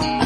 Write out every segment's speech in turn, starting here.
Yeah.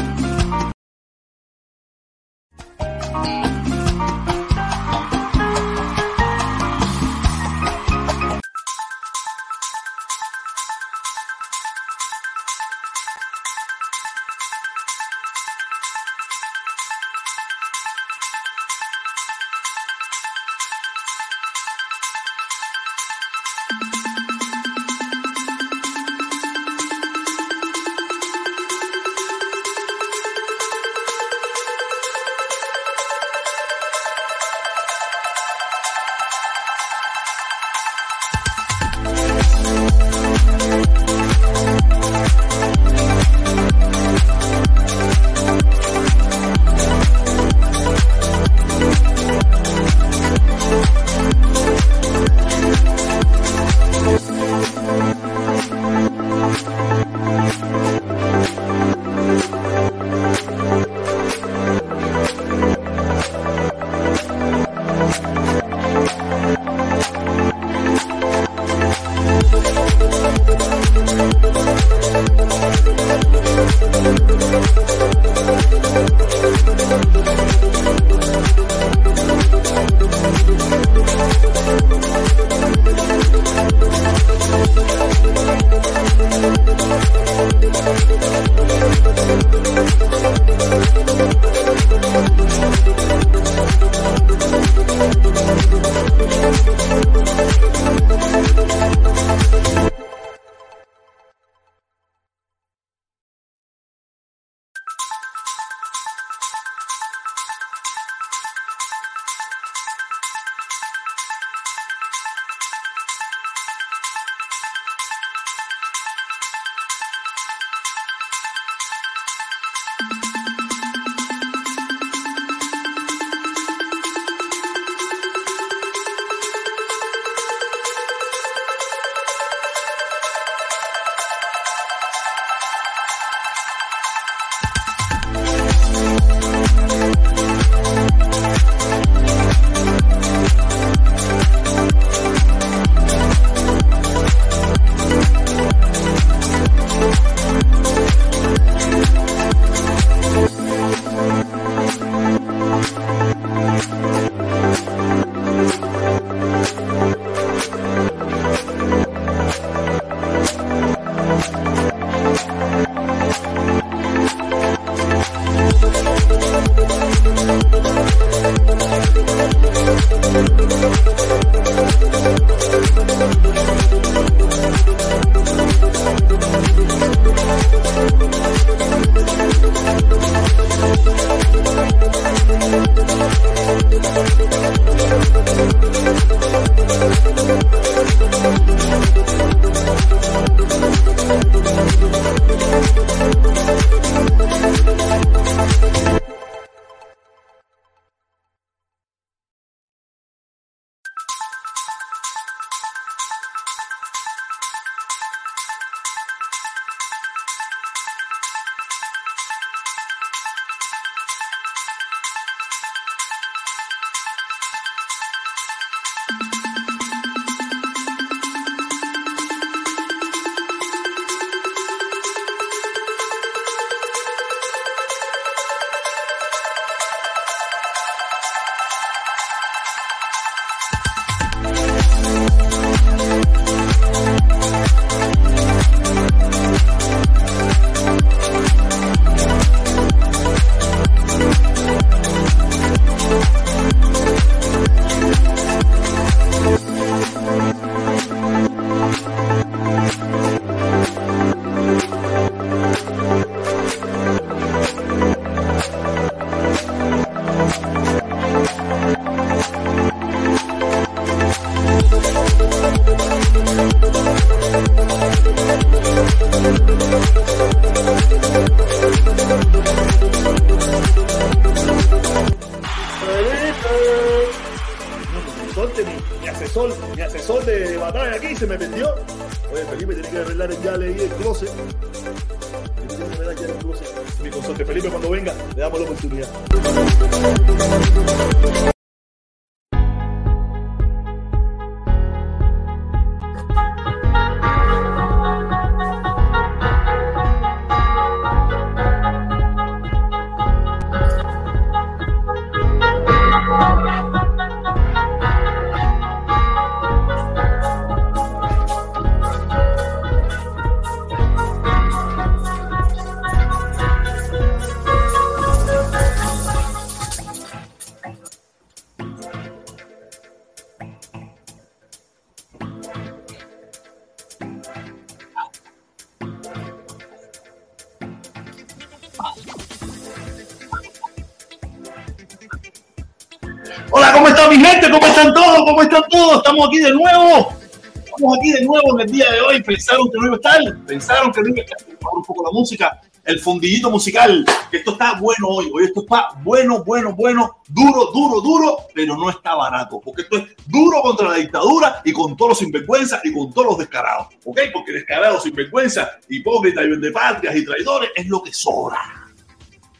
Aquí de nuevo. Estamos aquí de nuevo en el día de hoy. Pensaron que no iba a estar. Pensaron que no iba a estar. un poco la música. El fundillito musical. Esto está bueno hoy. Hoy esto está bueno, bueno, bueno. Duro, duro, duro. Pero no está barato. Porque esto es duro contra la dictadura y con todos los sinvergüenzas y con todos los descarados. ¿Ok? Porque descarados, sinvergüenzas, hipócritas y vendepatrias y traidores es lo que sobra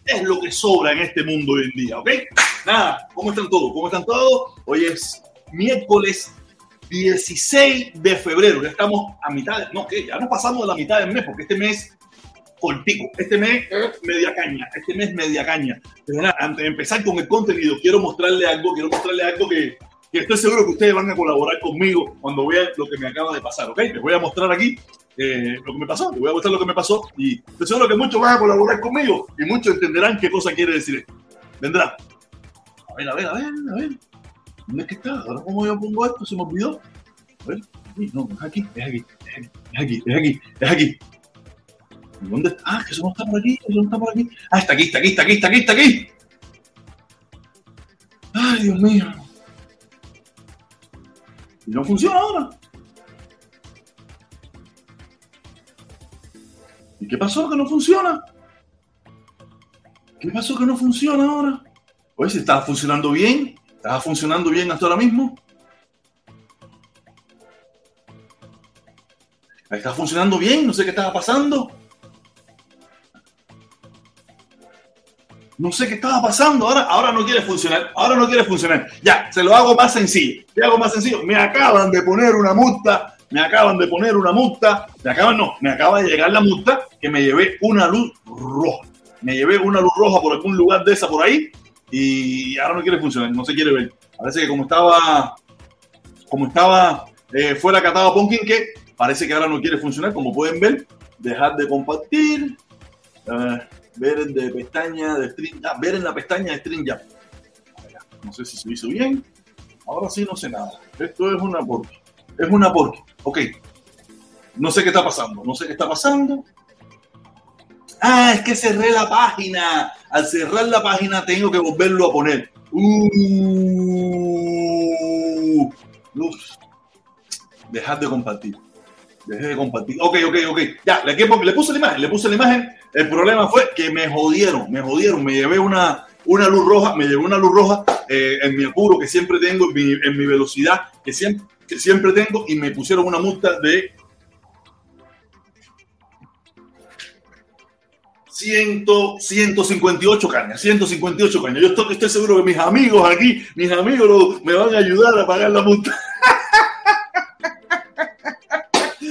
es lo que sobra en este mundo hoy en día, ¿ok? Nada, ¿cómo están todos? ¿Cómo están todos? Hoy es miércoles 16 de febrero, ya estamos a mitad, de, no, que ya nos pasamos de la mitad del mes, porque este mes cortico, este mes media caña, este mes media caña. Pero nada, antes de empezar con el contenido, quiero mostrarle algo, quiero mostrarle algo que, que estoy seguro que ustedes van a colaborar conmigo cuando vean lo que me acaba de pasar, ¿ok? Les voy a mostrar aquí eh, lo que me pasó, les voy a mostrar lo que me pasó y estoy seguro que muchos van a colaborar conmigo y muchos entenderán qué cosa quiere decir esto. Vendrá. A ver, a ver, a ver, a ver. ¿Dónde es que está? Ahora, ¿cómo yo pongo esto? Se me olvidó. A ver, no, es aquí, es aquí, es aquí, es aquí, es aquí. ¿Dónde está? Ah, que eso no está por aquí, eso no está por aquí. Ah, está aquí, está aquí, está aquí, está aquí, está aquí. Ay, Dios mío. Y no funciona ahora. ¿Y qué pasó que no funciona? ¿Qué pasó que no funciona ahora? Oye, si estaba funcionando bien, estaba funcionando bien hasta ahora mismo. Está funcionando bien, no sé qué estaba pasando. No sé qué estaba pasando, ahora, ahora no quiere funcionar, ahora no quiere funcionar. Ya, se lo hago más sencillo. ¿Qué hago más sencillo? Me acaban de poner una multa me acaban de poner una multa, me acaban, no, me acaba de llegar la multa que me llevé una luz roja. Me llevé una luz roja por algún lugar de esa por ahí y ahora no quiere funcionar, no se quiere ver. Parece que como estaba, como estaba eh, fuera catado Ponkin, que parece que ahora no quiere funcionar, como pueden ver. Dejar de compartir, eh, ver en de pestaña de string, ah, ver en la pestaña de string ya. No sé si se hizo bien. Ahora sí no sé nada. Esto es una porque. Es una porque. Ok. No sé qué está pasando. No sé qué está pasando. Ah, es que cerré la página. Al cerrar la página tengo que volverlo a poner. Uh, Dejad de compartir. Dejé de compartir. Ok, ok, ok. Ya, le, puse la imagen. Le puse la imagen. El problema fue que me jodieron. Me jodieron. Me llevé una, una luz roja. Me llevé una luz roja eh, en mi apuro que siempre tengo, en mi, en mi velocidad que siempre que siempre tengo y me pusieron una multa de 100, 158 cañas, 158 cañas. Yo estoy, estoy, seguro que mis amigos aquí, mis amigos me van a ayudar a pagar la multa.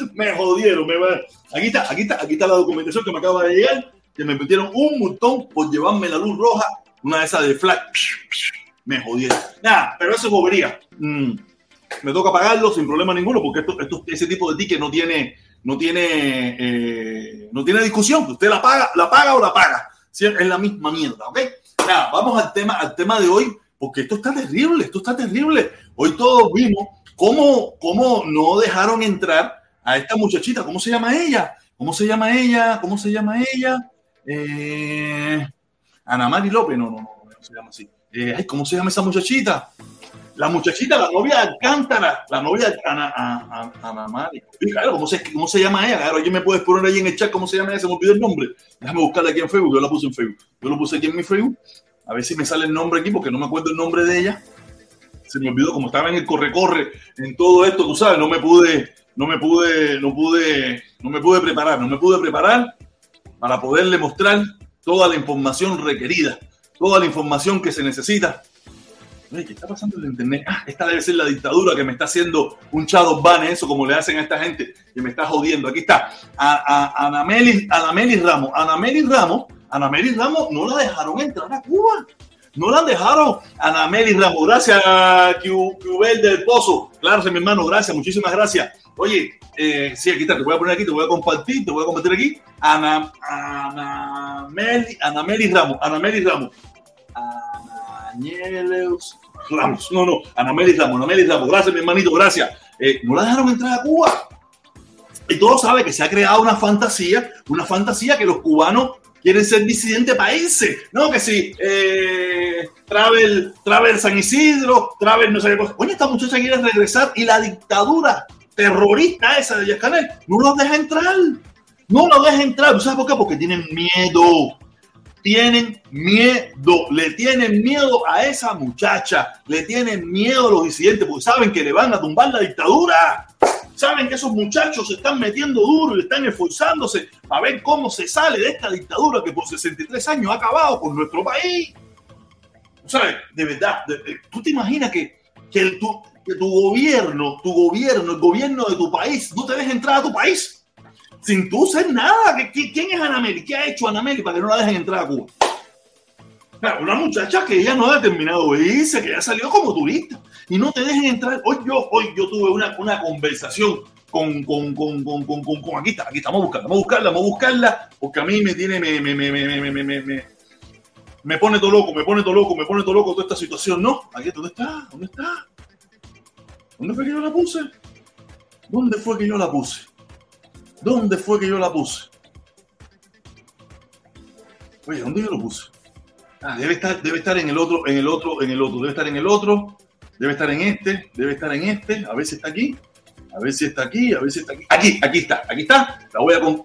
me jodieron, me van. Aquí está, aquí está, aquí está la documentación que me acaba de llegar, que me metieron un montón por llevarme la luz roja, una de esas de flat. Me jodieron. Nada, pero eso es bobería. Mm me toca pagarlo sin problema ninguno, porque esto, esto, ese tipo de ticket no tiene, no tiene, eh, no tiene discusión. Usted la paga, la paga o la paga. Es la misma mierda, ¿ok? Nada, vamos al tema, al tema de hoy, porque esto está terrible, esto está terrible. Hoy todos vimos cómo, cómo no dejaron entrar a esta muchachita. ¿Cómo se llama ella? ¿Cómo se llama ella? ¿Cómo se llama ella? Eh, Ana Mari López, no, no, no, no se llama así. Eh, ¿Cómo se llama esa muchachita? La muchachita, la novia de Alcántara, la novia de Ana, Ana, Ana Mari. Claro, ¿cómo se, ¿cómo se llama ella? Claro, ¿alguien me puedes poner ahí en el chat cómo se llama ella? Se me olvidó el nombre. Déjame buscarla aquí en Facebook, yo la puse en Facebook. Yo lo puse aquí en mi Facebook. A ver si me sale el nombre aquí, porque no me acuerdo el nombre de ella. Se me olvidó, como estaba en el corre-corre, en todo esto, tú sabes, no me pude, no me pude, no pude, no me pude preparar, no me pude preparar para poderle mostrar toda la información requerida, toda la información que se necesita ¿qué está pasando en internet? Ah, esta debe ser la dictadura que me está haciendo un shadow ban, eso como le hacen a esta gente que me está jodiendo. Aquí está, a, Anamelis, Ramos. Anamelis Ramos, Anamelis Ramos no la dejaron entrar a Cuba. No la dejaron. Anamelis Ramos, gracias, Cubel del Pozo. Claro, mi hermano, gracias, muchísimas gracias. Oye, eh, sí, aquí está, te voy a poner aquí, te voy a compartir, te voy a compartir aquí. Ana, Anamelis, Anamelis Ramos, Anamelis Ramos. Anamelis No, no, Anamelis Ramos, Anamelis Ramos. Gracias, mi hermanito, gracias. Eh, no la dejaron entrar a Cuba. Y todos saben que se ha creado una fantasía, una fantasía que los cubanos quieren ser disidentes países, ¿no? Que si eh, Travel, Travel San Isidro, Travel no sé qué cosa. Oye, esta muchacha quiere regresar y la dictadura terrorista esa de Yascanel no los deja entrar. No los deja entrar. ¿Sabes por qué? Porque tienen miedo tienen miedo, le tienen miedo a esa muchacha, le tienen miedo a los disidentes porque saben que le van a tumbar la dictadura. Saben que esos muchachos se están metiendo duro y están esforzándose a ver cómo se sale de esta dictadura que por 63 años ha acabado con nuestro país. ¿Sabes? De verdad, tú te imaginas que, que, tu, que tu gobierno, tu gobierno, el gobierno de tu país, no te deje entrar a tu país sin tú ser nada. ¿Quién es Anameli? ¿Qué ha hecho Anameli para que no la dejen entrar a Cuba? una muchacha que ella no ha determinado irse, que ya salió como turista y no te dejen entrar. Hoy yo, hoy yo tuve una, una conversación con, con, con, con, con, aquí está, aquí estamos buscando, vamos a buscarla, vamos a buscarla, porque a mí me tiene, me, me, me, me, me, me, me, me pone todo loco, me pone todo loco, me pone todo loco toda esta situación, ¿no? Aquí, ¿dónde está? ¿Dónde está? ¿Dónde fue que yo la puse? ¿Dónde fue que yo la puse? ¿Dónde fue que yo la puse? Oye, ¿dónde yo lo puse? Ah, debe estar, debe estar en el otro, en el otro, en el otro, debe estar en el otro, debe estar en este, debe estar en este, a ver si está aquí, a ver si está aquí, a ver si está aquí. Aquí, aquí está, aquí está. La voy a con.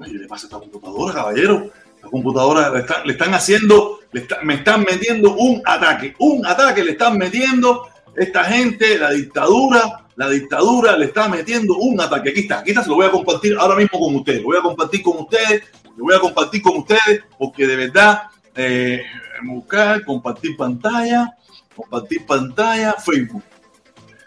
Oye, le pasa a esta computadora, caballero. La computadora le, están haciendo, me están metiendo un ataque, un ataque le están metiendo esta gente, la dictadura, la dictadura le está metiendo un ataque. Aquí está, aquí está, se lo voy a compartir ahora mismo con ustedes. Lo voy a compartir con ustedes, lo voy a compartir con ustedes, porque de verdad, eh, buscar, compartir pantalla, compartir pantalla, Facebook.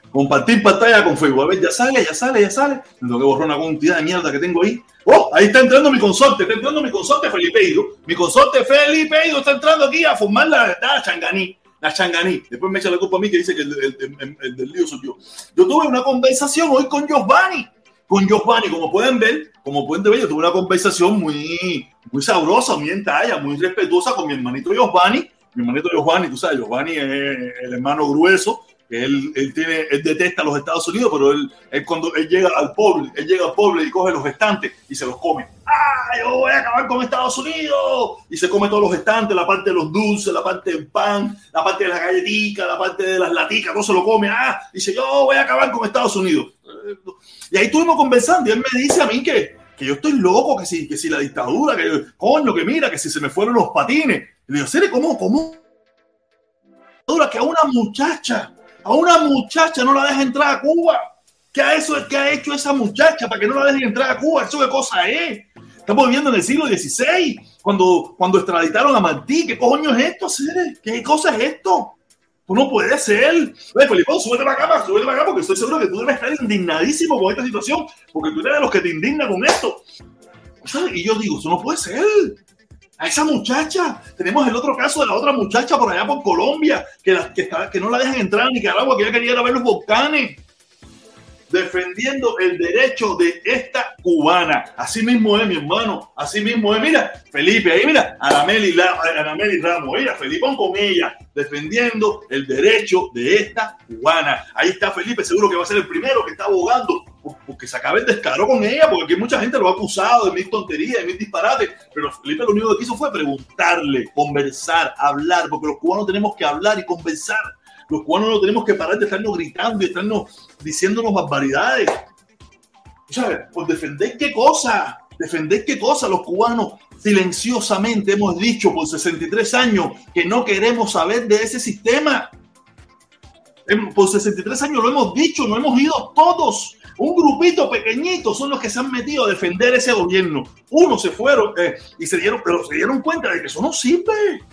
Compartir pantalla con Facebook. A ver, ya sale, ya sale, ya sale. Tengo que borrar una cantidad de mierda que tengo ahí. Oh, ahí está entrando mi consorte, está entrando mi consorte Felipe Ido. Mi consorte Felipe Ido está entrando aquí a formar la verdad, Changaní la changaní. Después me echa la culpa a mí que dice que el, del lío soy yo. Yo tuve una conversación hoy con Giovanni. Con Giovanni, como pueden ver, como pueden ver, yo tuve una conversación muy, muy sabrosa, muy en talla, muy respetuosa con mi hermanito Giovanni. Mi hermanito Giovanni, tú sabes, Giovanni es el hermano grueso, él, él, tiene, él detesta los Estados Unidos, pero él, él, cuando él llega al pueblo, él llega al pueblo y coge los estantes y se los come. ¡Ah, yo voy a acabar con Estados Unidos! Y se come todos los estantes, la parte de los dulces, la parte del pan, la parte de las galletitas, la parte de las laticas, todo se lo come. ¡Ah! Dice, yo voy a acabar con Estados Unidos. Y ahí estuvimos conversando y él me dice a mí que, que yo estoy loco, que si, que si la dictadura, que coño, que mira, que si se me fueron los patines. Y le digo, ¿cómo, cómo? Que a una muchacha a una muchacha no la deja entrar a Cuba. ¿Qué ha, eso, ¿Qué ha hecho esa muchacha para que no la dejen entrar a Cuba? ¿Eso qué cosa es? Estamos viviendo en el siglo XVI, cuando, extraditaron a Martí. ¿Qué coño es esto, Cere? ¿Qué cosa es esto? Tú no puede ser. Oye, Felipe, súbete para acá, súbete para acá, porque estoy seguro que tú debes estar indignadísimo con esta situación, porque tú eres de los que te indignan con esto. Y yo digo, eso no puede ser a esa muchacha. Tenemos el otro caso de la otra muchacha por allá por Colombia, que, que, que no la dejan entrar a Nicaragua, que ella quería ir ver los volcanes. Defendiendo el derecho de esta cubana. Así mismo es, mi hermano. Así mismo es. Mira, Felipe, ahí mira, Anameli, Ramos. Mira, Felipe con ella, defendiendo el derecho de esta cubana. Ahí está Felipe, seguro que va a ser el primero que está abogando porque se acabe el descaro con ella, porque aquí mucha gente lo ha acusado de mil tonterías, de mil disparates, pero Felipe lo único que hizo fue preguntarle, conversar, hablar, porque los cubanos tenemos que hablar y conversar. Los cubanos no tenemos que parar de estarnos gritando y estarnos diciéndonos barbaridades. ¿Sabes? Por defender qué cosa, defender qué cosa los cubanos silenciosamente hemos dicho por 63 años que no queremos saber de ese sistema. Por 63 años lo hemos dicho, no hemos ido todos un grupito pequeñito son los que se han metido a defender ese gobierno. Unos se fueron eh, y se dieron, pero se dieron cuenta de que eso no sirve.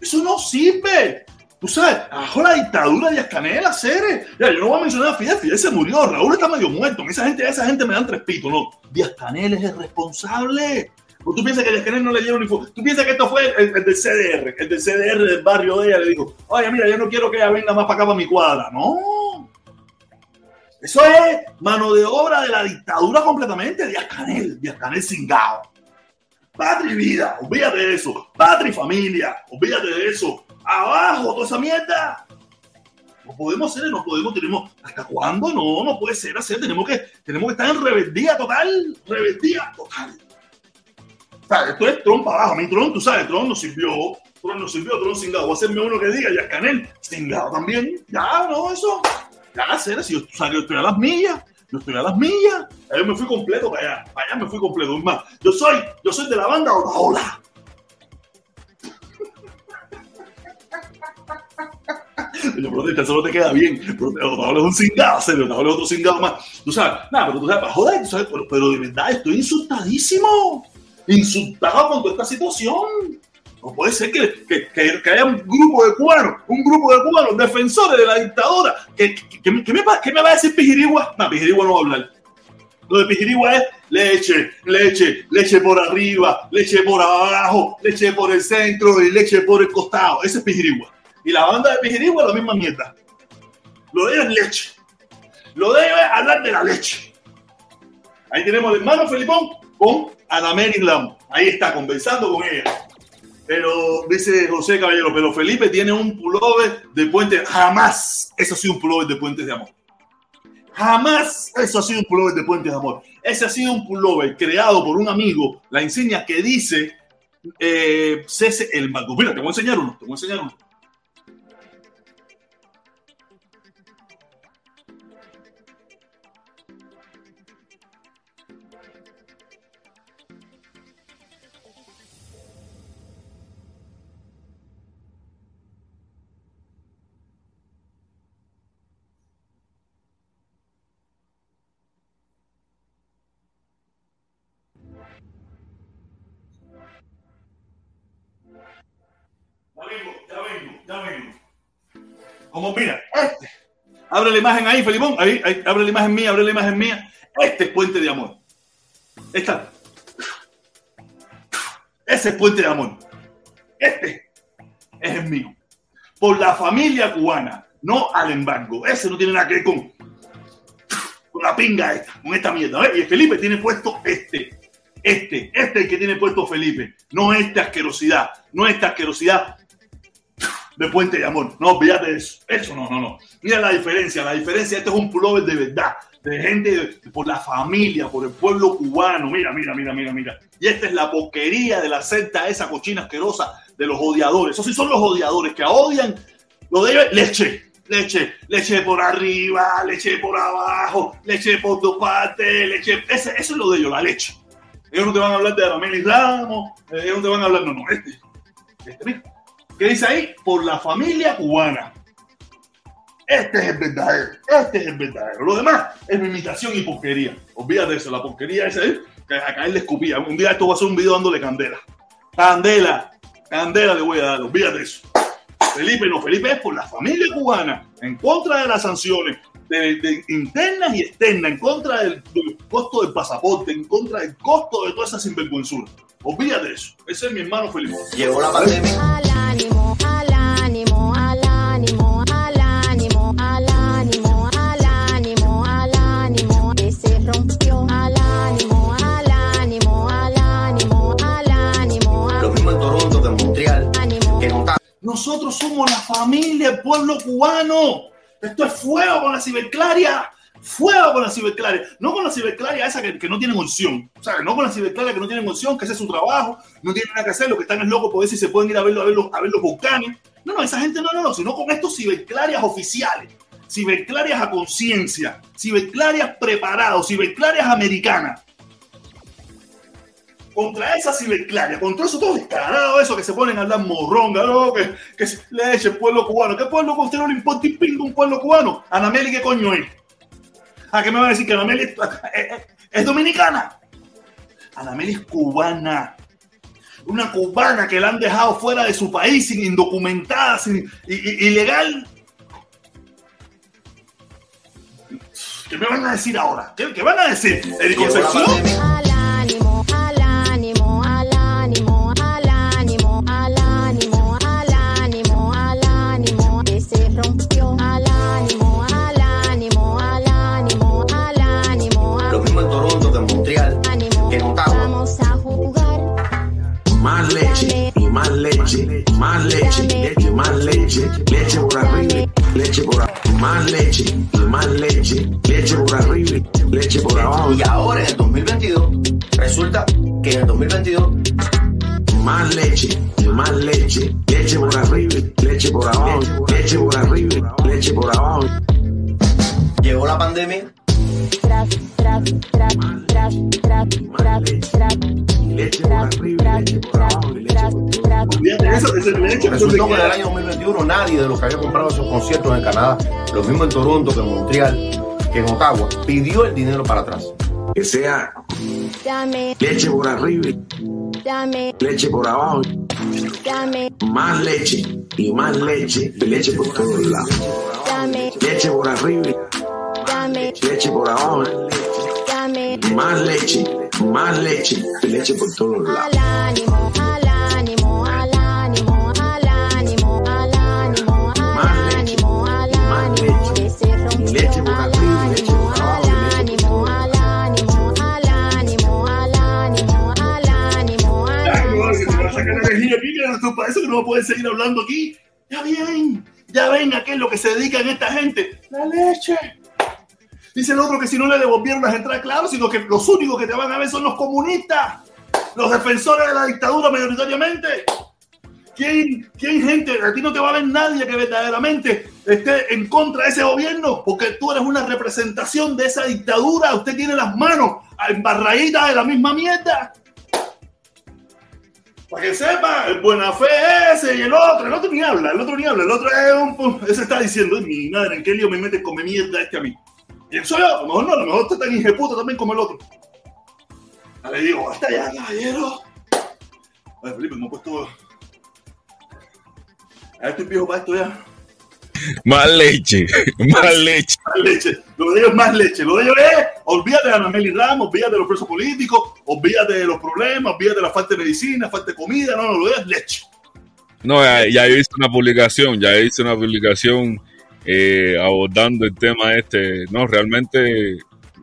Eso no sirve. Tú sabes, bajo la dictadura de Ascanela, Cere. Ya, yo no voy a mencionar a Fidel, Fidel se murió, Raúl está medio muerto. Esa gente, esa gente me dan tres pitos, no. Díaz Canel es el responsable. ¿O tú piensas que a Canel no le dieron ni Tú piensas que esto fue el, del CDR, el del CDR del barrio de ella le dijo, oye, mira, yo no quiero que ella venga más para acá para mi cuadra. No. Eso es mano de obra de la dictadura completamente. Díaz Canel, Díaz Canel cingado. Patria y vida, olvídate de eso. Patria y familia, olvídate de eso. Abajo, toda esa mierda. No podemos ser, no podemos, tenemos. ¿Hasta cuándo? No, no puede ser hacer. Tenemos que, tenemos que estar en rebeldía total. Rebeldía total. sea, esto es para abajo. Mi Tron, tú sabes, Tron nos sirvió. Tron nos sirvió, Tron cingado. Voy a hacerme uno que diga, ya Canel, cingado también. Ya, no, eso. Ya, hacer si yo, o estoy a las millas. Yo estoy a las millas. Yo me fui completo para allá. Para allá me fui completo. Más, yo soy, yo soy de la banda Otaola. Yo, protesta, eso no te queda bien. Pero Otaola es un cingado, serio. Otaola es otro cingado más. Tú sabes, nada, pero tú sabes, joder, pero, pero de verdad estoy insultadísimo. Insultado con toda esta situación. No puede ser que, que, que, haya un grupo de cubanos, un grupo de cubanos defensores de la dictadura. ¿Qué, me, me va a decir Pijirigua? No, Pijirigua no va a hablar. Lo de Pijirigua es leche, leche, leche por arriba, leche por abajo, leche por el centro y leche por el costado. Ese es Pijirigua. Y la banda de Pijirigua es la misma mierda. Lo de es leche. Lo de ellos es hablar de la leche. Ahí tenemos al hermano Felipón con Ana Mary Lam. Ahí está, conversando con ella. Pero dice José Caballero, pero Felipe tiene un pullover de puente. Jamás eso ha sido un pullover de puentes de amor. Jamás eso ha sido un pullover de puentes de amor. Ese ha sido un pullover creado por un amigo, la insignia que dice eh, cese el mango. Mira, te voy a enseñar uno, te voy a enseñar uno. Como mira, este. Abre la imagen ahí, Felipón. Ahí, abre la imagen mía, abre la imagen mía. Este es puente de amor. Esta. Ese es puente de amor. Este es el mío. Por la familia cubana, no al embargo. Ese no tiene nada que ver con, con la pinga esta, con esta mierda. ¿ves? Y el Felipe tiene puesto este. Este, este es el que tiene puesto Felipe. No esta asquerosidad. No esta asquerosidad de Puente de Amor. No, de eso. Eso no, no, no. Mira la diferencia. La diferencia, este es un pullover de verdad. De gente, por la familia, por el pueblo cubano. Mira, mira, mira, mira, mira. Y esta es la porquería de la secta esa cochina asquerosa de los odiadores. Esos sí son los odiadores que odian lo de leche. Leche, leche por arriba, leche por abajo, leche por tu parte, leche. Ese, eso es lo de ellos, la leche. Ellos no te van a hablar de Arameli Ramos, eh, ellos no te van a hablar, no, no, este. Este, mira. ¿Qué dice ahí? Por la familia cubana. Este es el verdadero. Este es el verdadero. Lo demás es mi imitación y porquería. Olvídate de eso. La porquería esa es que a caer le escupía. Un día esto va a ser un video dándole candela. Candela. Candela le voy a dar. Olvídate de eso. Felipe no. Felipe es por la familia cubana. En contra de las sanciones. De, de internas y externas. En contra del, del costo del pasaporte. En contra del costo de toda esa sinvergüenzura. Olvídate de eso. Ese es mi hermano Felipe. Llegó la pandemia. Nosotros somos la familia, el pueblo cubano. Esto es fuego con la ciberclaria. Fuego con la ciberclaria. No con la ciberclaria esa que, no tiene unción. O sea, no con la ciberclaria que no tiene unción, que es su trabajo. No tienen nada que hacer. Lo que están es locos por ver si se pueden ir a, verlo, a, ver los, a ver los volcanes. No, no, esa gente no, no, no. Sino con estos ciberclarias oficiales. Ciberclarias a conciencia. Ciberclarias preparados. Ciberclarias americanas contra esa ciberclaria, contra eso todo descarado, eso que se ponen a hablar morronga, ¿no? que, que se- le eche el pueblo cubano. ¿Qué pueblo que usted no le importa un pingo un pueblo cubano? Anameli, ¿qué coño es? ¿A qué me va a decir que Anameli es, es- es- es dominicana? Anameli es cubana. Una cubana que la han dejado fuera de su país, sin indocumentada, sin, i- i- ilegal. ¿Qué me van a decir ahora? ¿Qué, qué van a decir? ¿Eric Llegó la Concepción? Más leche y más leche, más leche, leche, más leche, leche por arriba, leche por abajo, más leche y más leche, leche por arriba, leche por abajo. Y ahora en el 2022 resulta que en el 2022 Más leche y más leche. Leche por arriba, leche por abajo. Leche por arriba, leche por abajo. llegó la pandemia Tras, tras, tras, tras, tras, tras, tras, Leche por arriba, leche por abajo. Leche por tras, Olvídate de eso, ese leche, eso Resultó que en el te año 2021 nadie de los que había comprado esos conciertos en Canadá, lo mismo en Toronto que en Montreal, que en Ottawa, pidió el dinero para atrás. Que sea dame, leche por arriba, dame, leche por abajo. dame, Más leche y más leche. Leche por todos lados. dame, Leche por arriba, dame, leche por abajo. dame. Más leche, más leche. Leche por todos lados. Al ánimo, al ánimo, al ánimo, al ánimo, al ánimo, al ánimo, al ánimo, que se rompió. Al ánimo, al ánimo, al ánimo, al ánimo, al ánimo, al ánimo, al Ay, no, que se va a ánimo. sacar la energía aquí, que para eso que no pueden seguir hablando aquí. Ya ven, ya ven a qué es lo que se dedican esta gente. La leche. Dice el otro que si no le devolvieron las entradas, claro, sino que los únicos que te van a ver son los comunistas, los defensores de la dictadura mayoritariamente. ¿Quién, quién gente? A ti no te va a ver nadie que verdaderamente esté en contra de ese gobierno, porque tú eres una representación de esa dictadura. Usted tiene las manos embarraditas de la misma mierda. Para que sepa, el buena fe ese y el otro, el otro ni habla, el otro ni habla, el otro es un, ese está diciendo, "Ay, mi madre, ¿en qué lío me metes con mi mierda este a mí? Y eso yo, a lo mejor no, a lo mejor está tan hijeputo también como el otro. Le digo, basta ya, caballero. A ver, Felipe, me he puesto... Ya estoy viejo para esto ya. Más leche, más leche. Más leche. Lo de ellos es más leche. Lo de ellos es, olvídate de Ana Meli Ramos, olvídate de los presos políticos, olvídate de los problemas, olvídate de la falta de medicina, falta de comida, no, no, lo de ellos es leche. No, ya, ya hice una publicación, ya hice una publicación eh, abordando el tema este. No, realmente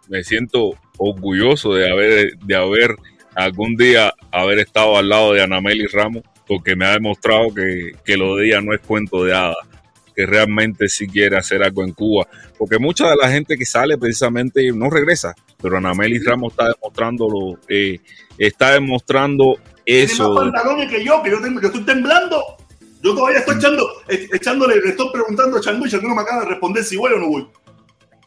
me siento orgulloso de haber, de haber algún día haber estado al lado de Anameli Ramos, porque me ha demostrado que, que lo de ella no es cuento de hadas, que realmente sí quiere hacer algo en Cuba. Porque mucha de la gente que sale precisamente no regresa, pero Anameli Ramos está demostrándolo, eh, está demostrando Tiene más eso. pantalones que yo, que yo, tengo, que estoy temblando. Yo todavía estoy echando, e- echándole, le estoy preguntando a Changu no me acaba de responder si voy o no voy.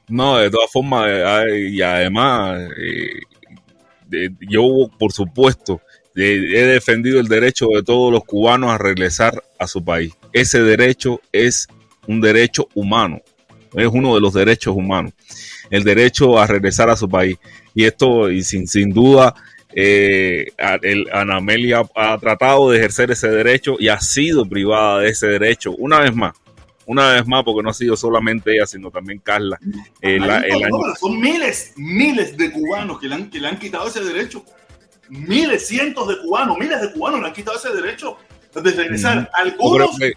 No, de todas formas, eh, ay, y además, eh, yo, por supuesto, he defendido el derecho de todos los cubanos a regresar a su país. Ese derecho es un derecho humano, es uno de los derechos humanos, el derecho a regresar a su país. Y esto, y sin duda, eh, el, Ana Amelia ha tratado de ejercer ese derecho y ha sido privada de ese derecho una vez más. Una vez más, porque no ha sido solamente ella, sino también Carla. Eh, la- el año- son miles, miles de cubanos que le, han, que le han quitado ese derecho. Miles, cientos de cubanos, miles de cubanos le han quitado ese derecho de regresar. Algunos, que-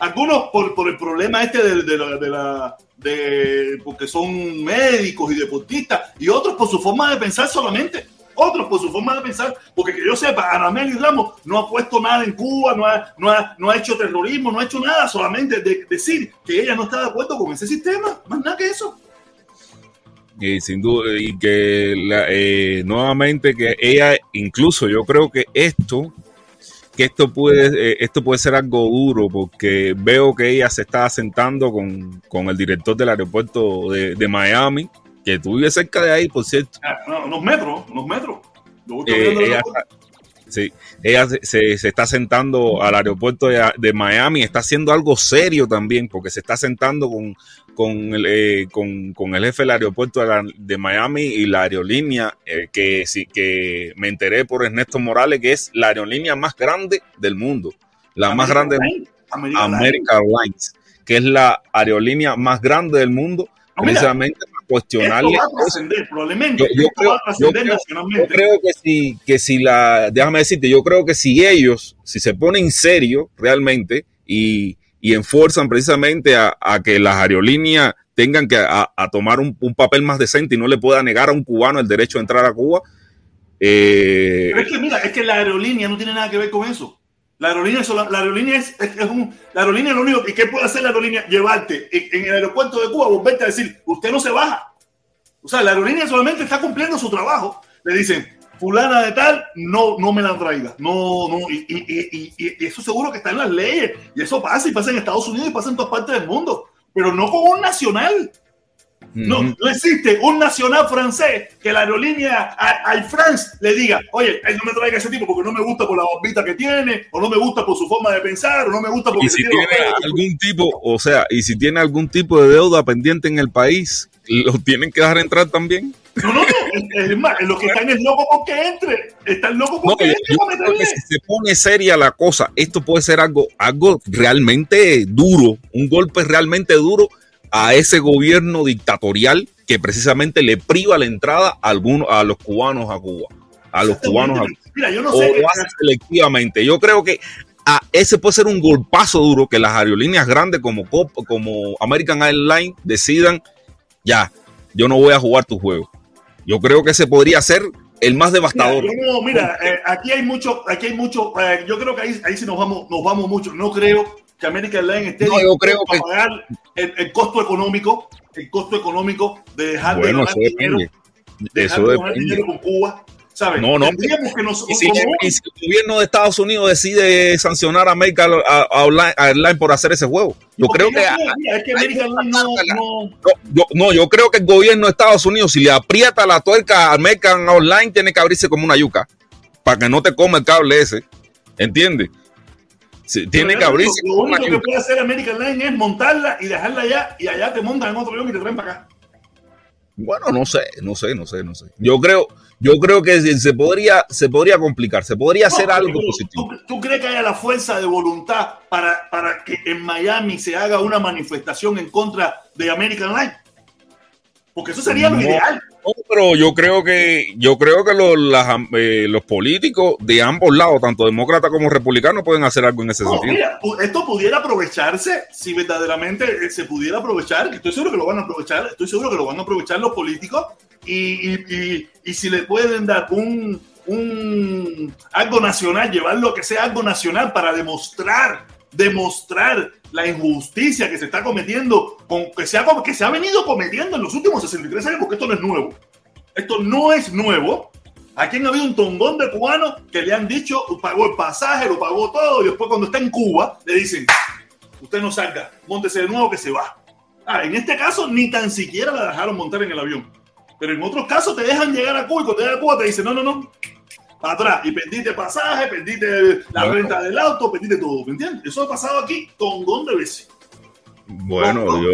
algunos por, por el problema este de, de la, de la- de- porque son médicos y deportistas, y otros por su forma de pensar solamente. Otros por su forma de pensar, porque que yo sepa, Anameli Ramos no ha puesto nada en Cuba, no ha, no ha, no ha hecho terrorismo, no ha hecho nada, solamente de, decir que ella no está de acuerdo con ese sistema, más nada que eso. y sin duda, y que la- eh, nuevamente que ella, incluso yo creo que esto, que esto puede, eh, esto puede ser algo duro, porque veo que ella se está sentando con, con el director del aeropuerto de, de Miami, que tú vives cerca de ahí, por cierto. Ah, no, unos metros, unos metros. Eh, ella, sí, ella se, se- se está sentando al aeropuerto de, de Miami, está haciendo algo serio también, porque se está sentando con, con, el, eh, con, con el jefe del aeropuerto de, la- de Miami y la aerolínea, eh, que, sí, que me enteré por Ernesto Morales, que es la aerolínea más grande del mundo, la más grande del mundo, American Airlines. American Airlines, que es la aerolínea más grande del mundo, mira, Esto cuestionarle va a trascender, probablemente. Yo- yo esto creo- va a trascender yo creo- yo nacionalmente. creo que si, que si la, déjame decirte, yo creo que si ellos, si se ponen serio realmente y, y enfuerzan precisamente a, a que las aerolíneas tengan que a, a tomar un, un papel más decente y no le pueda negar a un cubano el derecho a entrar a Cuba, eh, Pero es que mira, es que la aerolínea no tiene nada que ver con eso. La aerolínea, la aerolínea es, es- es un, la aerolínea lo único que ¿qué puede hacer la aerolínea llevarte en, el aeropuerto de Cuba, volverte a decir, usted no se baja. O sea, la aerolínea solamente está cumpliendo su trabajo. Le dicen, fulana de tal, no, no me la traiga. No, no, y- y- y- y eso seguro que está en las leyes. Y eso pasa, y pasa en Estados Unidos y pasa en todas partes del mundo. Pero no con un nacional. No, no existe un nacional francés que la aerolínea Air France le diga, oye, no me traiga ese tipo porque no me gusta por la bombita que tiene, o no me gusta por su forma de pensar, o no me gusta porque Y si tiene tiene los pelos". algún tipo, o sea, y si tiene algún tipo de deuda pendiente en el país, lo tienen que dejar entrar también. No, no, no, es, más, los que están es loco con que entre, están locos con No, que yo, entre yo creo que si se pone seria la cosa, esto puede ser algo, algo realmente duro, un golpe realmente duro a ese gobierno dictatorial que precisamente le priva la entrada a algunos, a los cubanos a Cuba, a los cubanos a Mira, yo no o sé. lo hace selectivamente. Yo creo que a ese puede ser un golpazo duro que las aerolíneas grandes como, Cop- como American Airlines decidan, ya, yo no voy a jugar tu juego. Yo creo que ese podría ser el más Mira, devastador. yo no, mira, eh, aquí hay mucho, aquí hay mucho, eh, yo creo que ahí, ahí sí nos vamos, nos vamos mucho. No creo que American Airlines esté No, yo creo dispuesto a que- pagar el, el costo económico, el costo económico de dejar Bueno, de ganar dinero, dejar de ganar depende. dinero con Cuba, ¿sabes? No, no, Tendríamos que nos, Y si, como- y si el gobierno de Estados Unidos decide sancionar a American Airlines- por hacer ese juego, yo creo que no, yo creo que el gobierno de Estados Unidos, si le aprieta la tuerca a American Online, tiene que abrirse como una yuca para que no te coma el cable ese. ¿Entiendes? Sí, tiene que abrirse Lo único que puede hacer American Airlines es montarla y dejarla allá y allá te montan en otro avión y te traen para acá. Bueno, no sé, no sé, no sé, no sé. Yo creo, yo creo que se podría, se podría complicar, se podría hacer algo positivo. ¿tú, tú crees que haya la fuerza de voluntad para, para que en Miami se haga una manifestación en contra de American Airlines? Porque eso sería lo ideal. No, pero yo creo que, yo creo que los, las, eh, los políticos de ambos lados, tanto demócratas como republicanos, pueden hacer algo en ese No, sentido. mira, esto pudiera aprovecharse si verdaderamente eh, se pudiera aprovechar, estoy seguro que lo van a aprovechar, estoy seguro que lo van a aprovechar los políticos y, y, y- y si le pueden dar un, un algo nacional, llevarlo a que sea algo nacional para demostrar, demostrar la injusticia que se está cometiendo, con, que, se ha, que se ha venido cometiendo en los últimos 63 años, porque esto no es nuevo. Esto no es nuevo. Aquí han habido un tongón de cubanos que le han dicho, pagó el pasaje, lo pagó todo, y después cuando está en Cuba, le dicen, usted no salga, montese de nuevo que se va. Ah, en este caso, ni tan siquiera la dejaron montar en el avión. Pero en otros casos te dejan llegar a Cuba y cuando llegas a Cuba te dicen, no, no, no, para atrás. Y perdiste pasaje, perdiste la Bueno. renta del auto, perdiste todo, ¿me entiendes? Eso ha pasado aquí tongón de veces. Bueno, No, no. yo,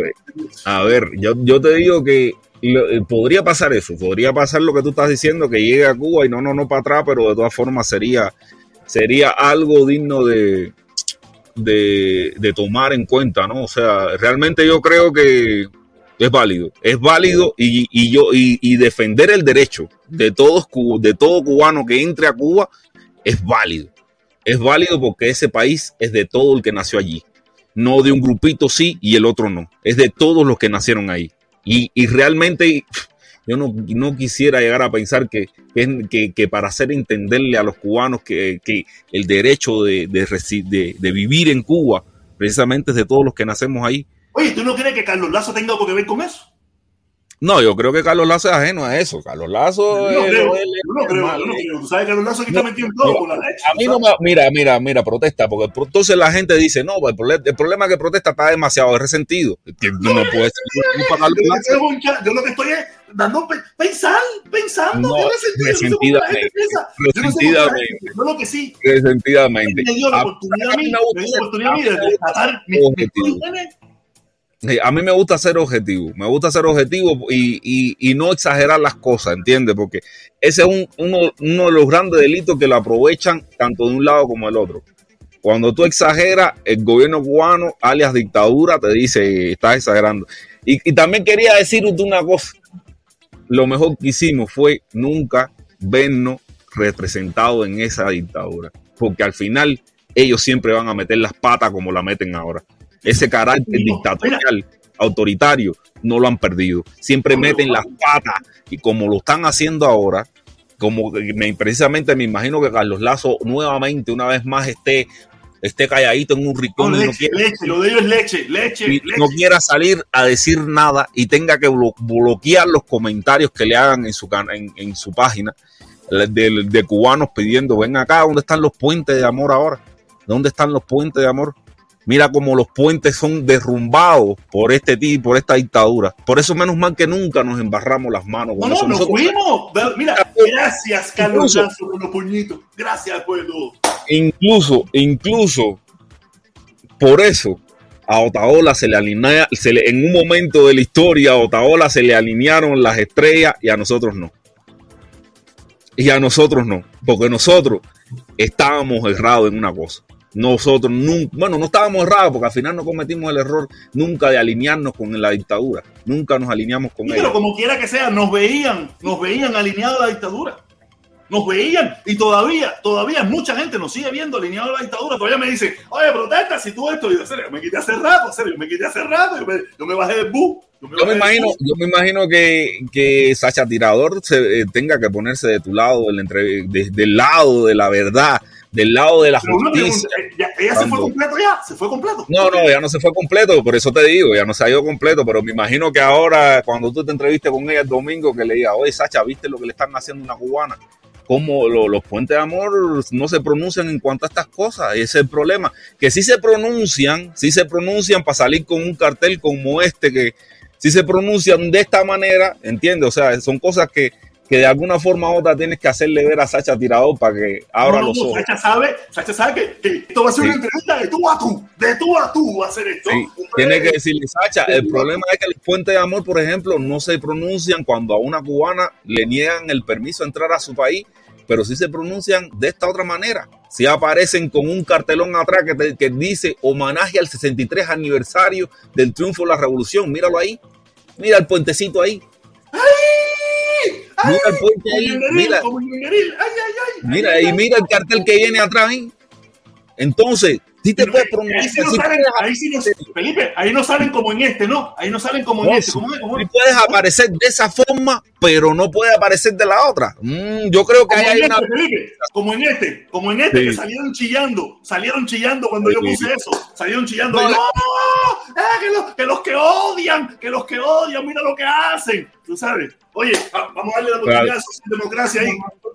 a ver, yo, yo te digo que lo- eh, podría pasar eso, podría pasar lo que tú estás diciendo, que llegue a Cuba y no, no, no para atrás, pero de todas formas sería, sería algo digno de, de, de tomar en cuenta, ¿no? O sea, realmente yo creo que es válido, es válido y, y yo y, y defender el derecho de todos de todo cubano que entre a Cuba es válido. Es válido porque ese país es de todo el que nació allí no de un grupito sí y el otro no. Es de todos los que nacieron ahí. Y, y realmente yo no, no quisiera llegar a pensar que, que, que- para hacer entenderle a los cubanos que, que el derecho de, de de- de vivir en Cuba precisamente es de todos los que nacemos ahí. Oye, ¿tú no crees que Carlos Lazo tenga algo que ver con eso? No, yo creo que Carlos Lazo es ajeno a eso. Carlos Lazo no es- creo, él- yo no creo, yo no creo. Tú sabes que Carlos Lazo aquí está No, metiendo todo mira, con la leche. A mí no me, mira, mira, mira, protesta, porque entonces la gente dice, no, el problema, el problema es que protesta está demasiado resentido. No, no puede ser no Yo lo, que estoy es dando pe- pensar, pensando, No, no resentidamente, no resentidamente. Yo lo que sí, Resentidamente. me dio la oportunidad a mí, de tratar mi, A mí me gusta ser objetivo, me gusta ser objetivo y, y- y no exagerar las cosas, ¿entiendes? Porque ese es un- uno, uno de los grandes delitos que lo aprovechan tanto de un lado como del otro. Cuando tú exageras, el gobierno cubano, alias dictadura, te dice, estás exagerando. Y, y también quería decirte una cosa. Lo mejor que hicimos fue nunca vernos representados en esa dictadura. Porque al final ellos siempre van a meter las patas como la meten ahora. Ese carácter No, dictatorial, autoritario, no lo han perdido. Siempre No, meten no. las patas y como lo están haciendo ahora, como que me, precisamente me imagino que Carlos Lazo nuevamente, una vez más, esté, esté calladito en un No, rincón y no leche, quiera, leche, lo de ellos es leche, leche, y leche. no quiera salir a decir nada y tenga que blo- bloquear los comentarios que le hagan en su, en, en su página. de, de cubanos pidiendo, ven acá, ¿dónde están los puentes de amor ahora? ¿Dónde están los puentes de amor? Mira cómo los puentes son derrumbados por este tipo, por esta dictadura. Por eso menos mal que nunca nos embarramos las manos. No, con no, eso. nos fuimos. Mira, gracias, Carlos Lazo, por los puñitos. Gracias todo. incluso, incluso, por eso a Otaola se le alinea, se le, en un momento de la historia a Otaola se le alinearon las estrellas y a nosotros no. Y a nosotros no, porque nosotros estábamos errados en una cosa. Nosotros nunca, bueno, no estábamos errados porque al final no cometimos el error nunca de alinearnos con la dictadura. Nunca nos alineamos con Sí, ella. pero como quiera que sea, nos veían, nos veían alineados a la dictadura. Nos veían y todavía, todavía mucha gente nos sigue viendo alineados a la dictadura. Todavía me dicen, oye, protesta si tú esto. Y yo, serio, yo me quité hace rato, serio, yo me quité hace rato. Yo me, yo me bajé del bus. Yo me bajé del imagino, yo me imagino que, que Sacha Tirador se, eh, tenga que ponerse de tu lado, del, entre- de- del lado de la verdad, del lado de la Pero justicia. pregunta, ¿eh, ya- ella se fue completo ya, se fue completo. No, no, ya no se fue completo, por eso te digo, ya no se ha ido completo, pero me imagino que ahora, cuando tú te entrevistes con ella el domingo, que le diga, oye, Sacha, ¿viste lo que le están haciendo a una cubana? Cómo lo- los puentes de amor no se pronuncian en cuanto a estas cosas, ese es el problema. Que sí se pronuncian, sí se pronuncian para salir con un cartel como este, que sí se pronuncian de esta manera, ¿entiendes? O sea, son cosas que, que de alguna forma u otra tienes que hacerle ver a Sacha Tirador para que abra No, no, los ojos. Sacha sabe, Sacha sabe que, que esto va a ser Sí. una entrevista de tú a tú, de tú a tú va a ser esto. Sí, tiene que decirle, Sacha, el problema es que los puentes de amor, por ejemplo, no se pronuncian cuando a una cubana le niegan el permiso a entrar a su país, pero sí se pronuncian de esta otra manera. Si aparecen con un cartelón atrás que, te- que dice homenaje al 63 aniversario del triunfo de la revolución, míralo ahí. Mira el puentecito ahí. Mira el puente Como ahí. Mira, mira, y mira el cartel que viene atrás ahí. Entonces, sí te Pero puedes ahí sí no salen, puedes ahí sí no, Felipe, ahí no salen como en este, ¿no? Ahí no salen como en No, este. ¿Cómo puedes aparecer de esa forma, pero no puede aparecer de la otra. Mm, yo creo que Como ahí hay en una. este, Felipe, como en este, como en este, Sí. que salieron chillando, salieron chillando cuando yo Sí. puse eso, salieron chillando, No, no, eh, que, los, que los que odian, que los que odian, mira lo que hacen, tú sabes. Oye, va- vamos a darle la oportunidad a su democracia ahí.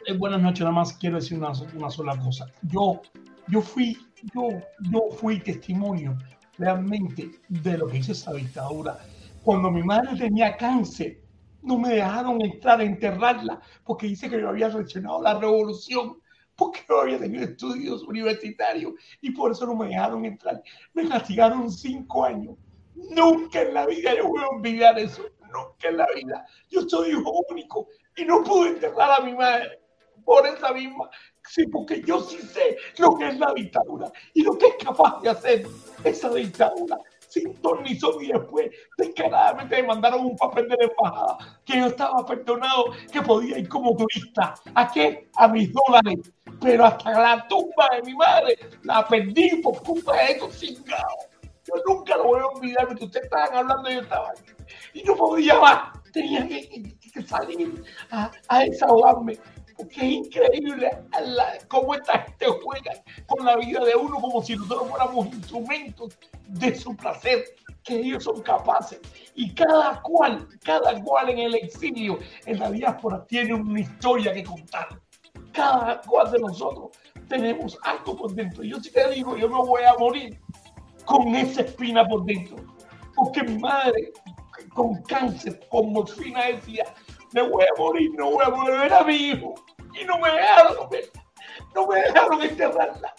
Eh, Buenas noches, nada más quiero decir una, una sola cosa. Yo, yo fui, yo, yo fui testimonio realmente de lo que hizo esa dictadura. Cuando mi madre tenía cáncer, no me dejaron entrar a enterrarla porque dice que yo había reaccionado la revolución, porque yo había tenido estudios universitarios y por eso no me dejaron entrar. Me castigaron cinco años. Nunca en la vida yo voy a olvidar eso. Nunca en la vida. Yo soy hijo único y no pude enterrar a mi madre por esa misma. Sí, porque yo sí sé lo que es la dictadura y lo que es capaz de hacer esa dictadura. Sin ton ni son y después descaradamente me mandaron un papel de la embajada que yo estaba perdonado, que podía ir como turista. ¿A qué? A mis dólares. Pero hasta la tumba de mi madre la perdí por culpa de esos cingados. Yo nunca lo voy a olvidar, porque ustedes estaban hablando y yo estaba ahí. Y no podía más. Tenía que, salir a desahogarme. Porque es increíble la- cómo esta gente juega con la vida de uno como si nosotros fuéramos instrumentos de su placer, que ellos son capaces. Y cada cual, cada cual en el exilio, en la diáspora, tiene una historia que contar. Cada cual de nosotros tenemos algo por dentro. Yo sí te digo, yo me voy a morir con esa espina por dentro. Porque mi madre, con cáncer, con morfina, decía, me voy a morir, no voy a volver a mi hijo. Y no me dejaron, no me dejaron enterrarla.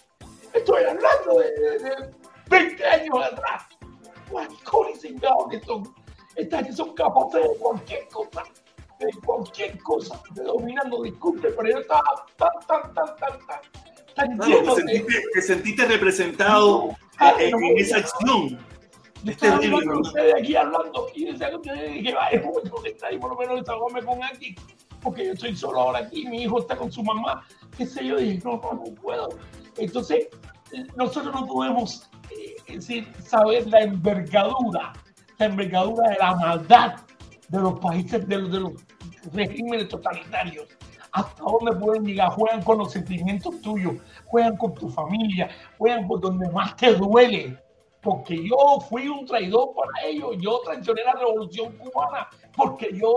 Estoy hablando de, de- de 20 años atrás. Maricones cingados que son. Estas que son capaces de cualquier cosa. De cualquier cosa. De dominando, disculpe, pero yo estaba tan, tan, tan, tan, tan, tan No, lleno te, de... sentiste, te sentiste representado Ah, en, no, en esa no. acción. Yo Es terrible, ustedes aquí hablando y decía que ustedes que vaya bueno que está ahí por lo menos desahogarme con aquí porque yo estoy solo ahora aquí mi hijo está con su mamá qué sé yo dije no no no puedo entonces nosotros no podemos eh, es decir saber la envergadura la envergadura de la maldad de los países de los, de los regímenes totalitarios. Hasta dónde pueden llegar juegan con los sentimientos tuyos juegan con tu familia juegan por donde más te duele porque yo fui un traidor para ellos, yo traicioné la revolución cubana, porque yo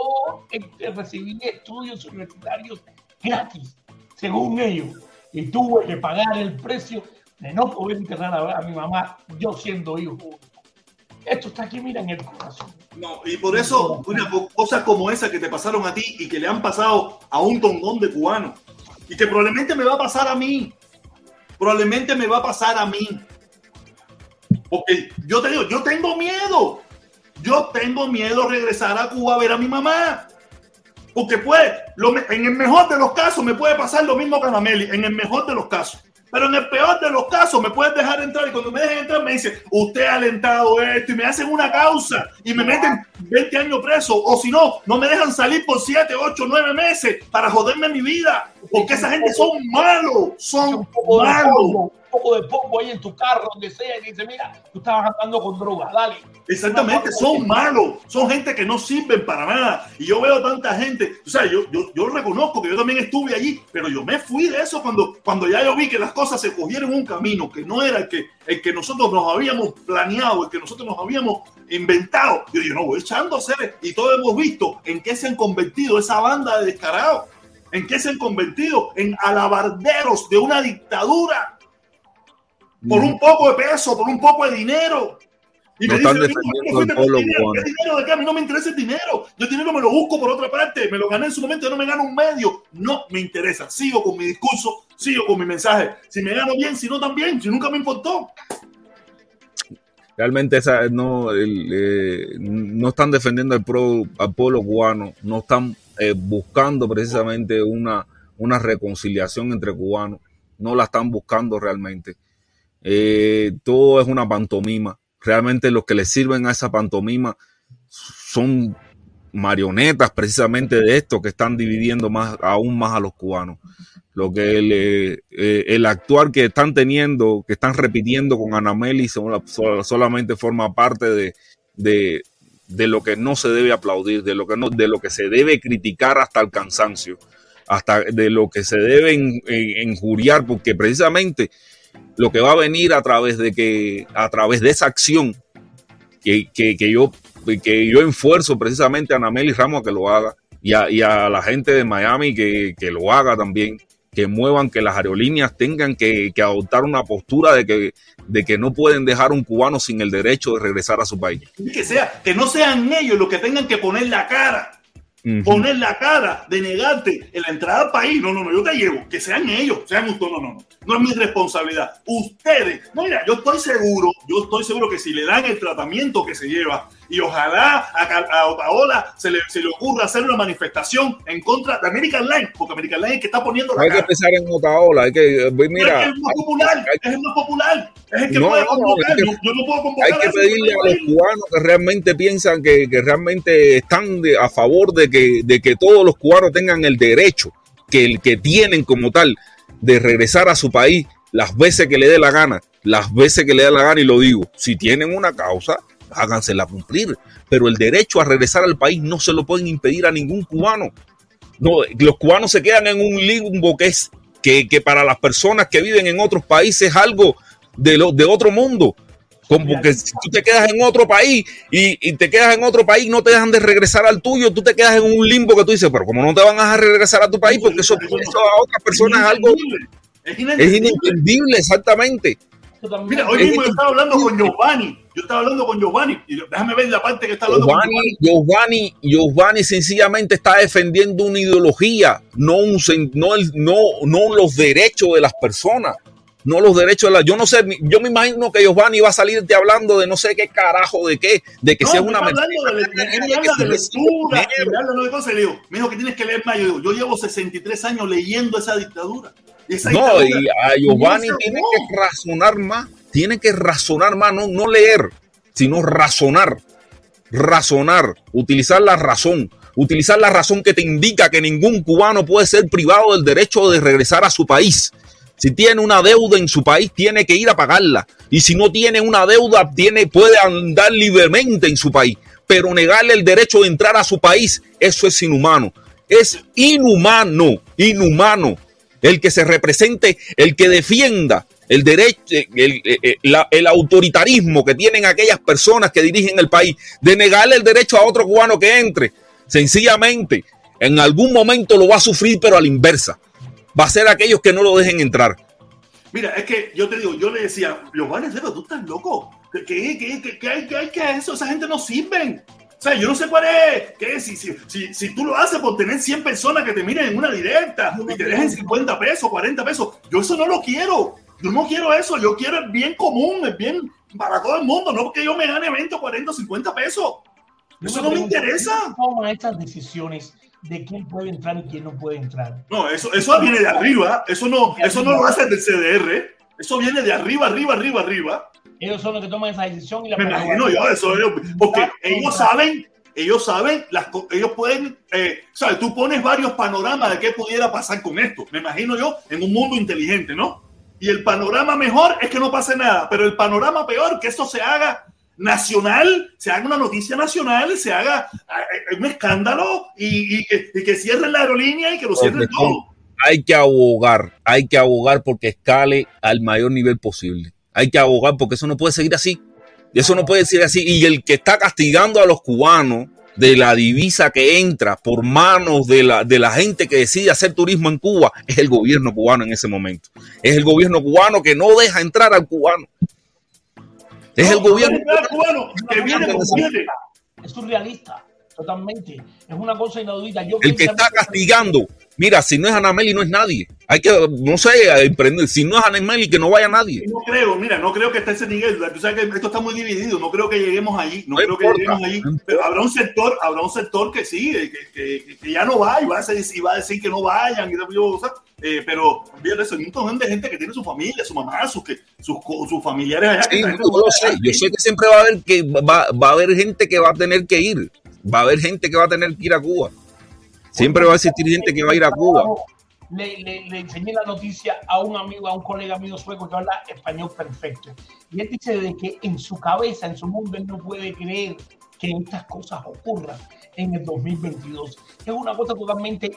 eh, recibí estudios universitarios gratis, según ellos. Y tuve que pagar el precio de no poder internar a, mi mamá, yo siendo hijo. Esto está aquí, mira, en el corazón. No, y por eso, una, co- cosas como esas que te pasaron a ti y que le han pasado a un tongón de cubanos y que probablemente me va a pasar a mí. Probablemente me va a pasar a mí. Porque yo te digo, yo tengo miedo. Yo tengo miedo regresar a Cuba a ver a mi mamá. Porque puede, lo en el mejor de los casos me puede pasar lo mismo que a Nameli, en el mejor de los casos. Pero en el peor de los casos me puedes dejar entrar y cuando me dejen entrar me dicen, usted ha alentado esto y me hacen una causa y me meten 20 años preso. O si no, no me dejan salir por 7, 8, 9 meses para joderme mi vida. Porque esa gente son malos, un son poco de malos. polvo, un poco de polvo ahí en tu carro, donde sea, y dice, mira, tú estabas andando con droga, dale. Exactamente, son malos, son gente que no sirven para nada. Y yo veo tanta gente, o sea, yo, yo, yo reconozco que yo también estuve allí, pero yo me fui de eso cuando, cuando ya yo vi que las cosas se cogieron un camino que no era el que, el que nosotros nos habíamos planeado, el que nosotros nos habíamos inventado. Yo dije, no, voy echando seres y todos hemos visto en qué se han convertido esa banda de descarados, en qué se han convertido en alabarderos de una dictadura por un poco de peso, por un poco de dinero. Y No me están dicen, defendiendo "¿Cómo al fuiste pueblo por dinero? cubano". ¿Qué dinero de qué? A mí no me interesa el dinero. Yo el dinero me lo busco por otra parte. Me lo gané en su momento, yo no me gano un medio. No me interesa. Sigo con mi discurso, sigo con mi mensaje. Si me gano bien, si no también, si nunca me importó. realmente esa, no, el, eh, no están defendiendo al, pro- al pueblo cubano, no están eh, buscando precisamente una, una reconciliación entre cubanos, no la están buscando realmente. Eh, todo es una pantomima. Realmente los que le sirven a esa pantomima son marionetas precisamente de esto que están dividiendo más, aún más a los cubanos. Lo que el, eh, el actuar que están teniendo, que están repitiendo con Anameli, sola- solamente forma parte de, de lo que no se debe aplaudir, de lo que no, de lo que se debe criticar hasta el cansancio, hasta de lo que se debe injuriar, porque precisamente lo que va a venir a través de que, a través de esa acción que, que, que yo que yo enfuerzo precisamente a Anameli Ramos a que lo haga y a, y a la gente de Miami que, que lo haga también, que muevan, que las aerolíneas tengan que, que adoptar una postura de que, de que no pueden dejar un cubano sin el derecho de regresar a su país. Que sea, que no sean ellos los que tengan que poner la cara. Poner la cara de negarte en la entrada al país. No, no, no, yo te llevo. Que sean ellos, sean ustedes. No, no, no. No es mi responsabilidad. Ustedes. No, mira, yo estoy seguro, yo estoy seguro que si le dan el tratamiento que se lleva y ojalá a, a Otaola se le, se le ocurra hacer una manifestación en contra de American Line, porque American Line es el que está poniendo la Hay que cara. empezar en Otaola, hay que, eh, mira, es el más popular, es el más popular, es el que No, puede no, convocar. hay que- yo, yo no puedo convocar hay que a pedirle a los cubanos que realmente piensan que, que realmente están de- a favor de que, de que todos los cubanos tengan el derecho que el que tienen como tal de regresar a su país las veces que le dé la gana, las veces que le dé la gana y lo digo, si tienen una causa, hágansela cumplir, pero el derecho a regresar al país no se lo pueden impedir a ningún cubano. No, los cubanos se quedan en un limbo que es que, que para las personas que viven en otros países es algo de, lo, de otro mundo. Como que si tú te quedas en otro país y, y te quedas en otro país, no te dejan de regresar al tuyo, tú te quedas en un limbo que tú dices, pero como no te van a regresar a tu país, porque eso, eso a otras personas es algo Es inentendible. exactamente. Mira, hoy mismo yo estaba hablando con Giovanni. Yo estaba hablando con Giovanni. Y déjame ver la parte que está hablando con Giovanni, Giovanni. Giovanni, Giovanni sencillamente está defendiendo una ideología, no, un, no, el- no, no los derechos de las personas, no los derechos de las... Yo no sé, yo me imagino que Giovanni va a salirte hablando de no sé qué carajo, de qué, de que No, sea me una de, mentira, de- me de habla de recibe lectura, me habla de cosas. Le digo, me dijo que tienes que leer más. Yo digo, yo llevo 63 años leyendo esa dictadura. Esa No, y a Giovanni tiene que razonar más, tiene que razonar más, no, no leer, sino razonar, razonar, utilizar la razón, utilizar la razón que te indica que ningún cubano puede ser privado del derecho de regresar a su país. Si tiene una deuda en su país, tiene que ir a pagarla. Y si no tiene una deuda, tiene, puede andar libremente en su país. Pero negarle el derecho de entrar a su país, eso es inhumano. Es inhumano, inhumano. El que se represente, el que defienda el derecho, el, el- la- el autoritarismo que tienen aquellas personas que dirigen el país, de negarle el derecho a otro cubano que entre. Sencillamente, En algún momento lo va a sufrir, pero a la inversa. Va a ser aquellos que no lo dejen entrar. Mira, es que yo te digo, yo le decía, Giovanni, pero tú estás loco. ¿Qué, qué, qué, qué, qué que eso? Esa gente no sirve. O sea, yo no sé cuál es. ¿Qué? Si, si, si, si tú lo haces por tener 100 personas que te miren en una directa y te dejen 50 pesos, 40 pesos, yo eso no lo quiero. Yo no quiero eso. Yo quiero el bien común, el bien para todo el mundo, no porque yo me gane 20, 40, 50 pesos. Eso no me interesa. Toma estas decisiones de quién puede entrar y quién no puede entrar. No, eso, eso viene de arriba. Eso no, eso no lo hace del CDR. Eso viene de arriba, arriba, arriba, arriba. Ellos son los que toman esa decisión y la Me imagino yo eso, ellos- porque ellos saben, ellos saben, las, ellos pueden, eh, ¿sabes? Tú pones varios panoramas de qué pudiera pasar con esto. Me imagino yo en un mundo inteligente, ¿no? Y el panorama mejor es que no pase nada, pero el panorama peor, que esto se haga nacional, se haga una noticia nacional, se haga eh, un escándalo y, y que, y que cierren la aerolínea y que lo cierren Porque todo. Hay que abogar, hay que abogar porque escale al mayor nivel posible. Hay que abogar porque eso no puede seguir así. Eso no puede seguir así. Y el que está castigando a los cubanos de la divisa que entra por manos de la, de la gente que decide hacer turismo en Cuba es el gobierno cubano en ese momento. Es el gobierno cubano que no deja entrar al cubano. Es el No, gobierno. no, no, cubano, que viene. Es surrealista, totalmente. Es una cosa inaudita. Yo El que está castigando. Mira, si no es Anameli, no es nadie. Hay que, no sé, emprender. Si no es Anameli, que no vaya nadie. No creo, mira, no creo que esté ese nivel. Tú sabes que esto está muy dividido. No creo que lleguemos allí. No, No creo que lleguemos allí. Pero habrá un sector, habrá un sector que sí, que, que- que ya no va y va a decir, y va a decir que no vayan. Y o sea, eh, pero olvídate eso, hay un montón de gente que tiene su familia, su mamá, sus, que, sus, sus familiares allá. Sí, yo lo sé. Yo sé que siempre va a haber que va, va a haber gente que va a tener que ir. Va a haber gente que va a tener que ir a Cuba. Siempre va a existir gente que va a ir a Cuba. Le, enseñé la noticia a un amigo, a un colega mío sueco que habla español perfecto. Y él dice de que en su cabeza, en su mundo, él no puede creer que estas cosas ocurran en el 2022. Es una cosa totalmente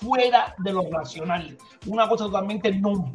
fuera de lo racional, una cosa totalmente non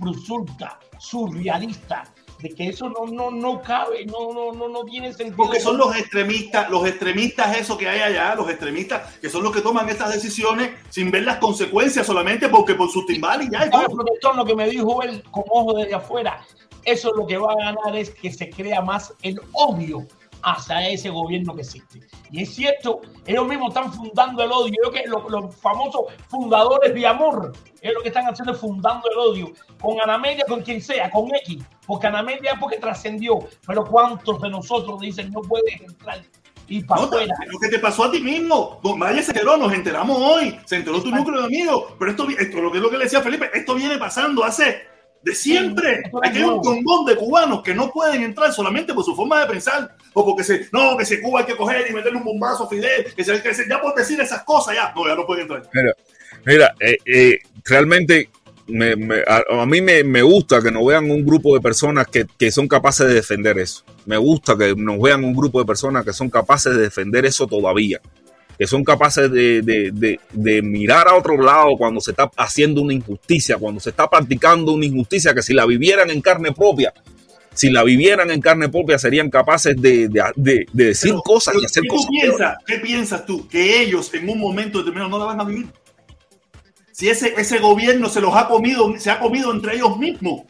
surrealista, de que eso no, no, no cabe, no, no, no, no tiene sentido. Porque son los extremistas, los extremistas eso que hay allá, los extremistas que son los que toman estas decisiones sin ver las consecuencias solamente porque por su timbal y ya. y ¿Sabe, todo. protector, lo que me dijo él con ojo desde afuera? Eso lo que va a ganar es que se crea más el odio hacia ese gobierno que existe. Y es cierto, ellos mismos están fundando el odio. Yo creo que los, los famosos fundadores de amor es lo que están haciendo fundando el odio. Con Anamedia, con quien sea, con X. Porque Anamedia es porque trascendió. Pero ¿cuántos de nosotros dicen no puedes entrar y para No, afuera? lo que te pasó a ti mismo. Don Maya se enteró, nos enteramos hoy. Se enteró tu núcleo de amigos. Pero esto, esto lo que es lo que le decía Felipe, esto viene pasando hace de siempre. Aquí hay un congón de cubanos que no pueden entrar solamente por su forma de pensar. O porque se, no, que se Cuba hay que coger y meterle un bombazo a Fidel, que se, que se- ya por decir esas cosas, ya, no, ya no pueden entrar. Mira, eh, eh, realmente me- me- a, a mí me, me gusta que nos vean un grupo de personas que, que son capaces de defender eso. Me gusta que nos vean un grupo de personas que son capaces de defender eso todavía. Que son capaces de, de- de- de mirar a otro lado cuando se está haciendo una injusticia, cuando se está practicando una injusticia, que si la vivieran en carne propia, si la vivieran en carne propia, serían capaces de, de- de- de decir Pero- cosas y hacer ¿qué cosas. piensas? ¿Qué piensas tú? Que ellos en un momento determinado no la van a vivir. Si ese, ese gobierno se los ha comido, se ha comido entre ellos mismos.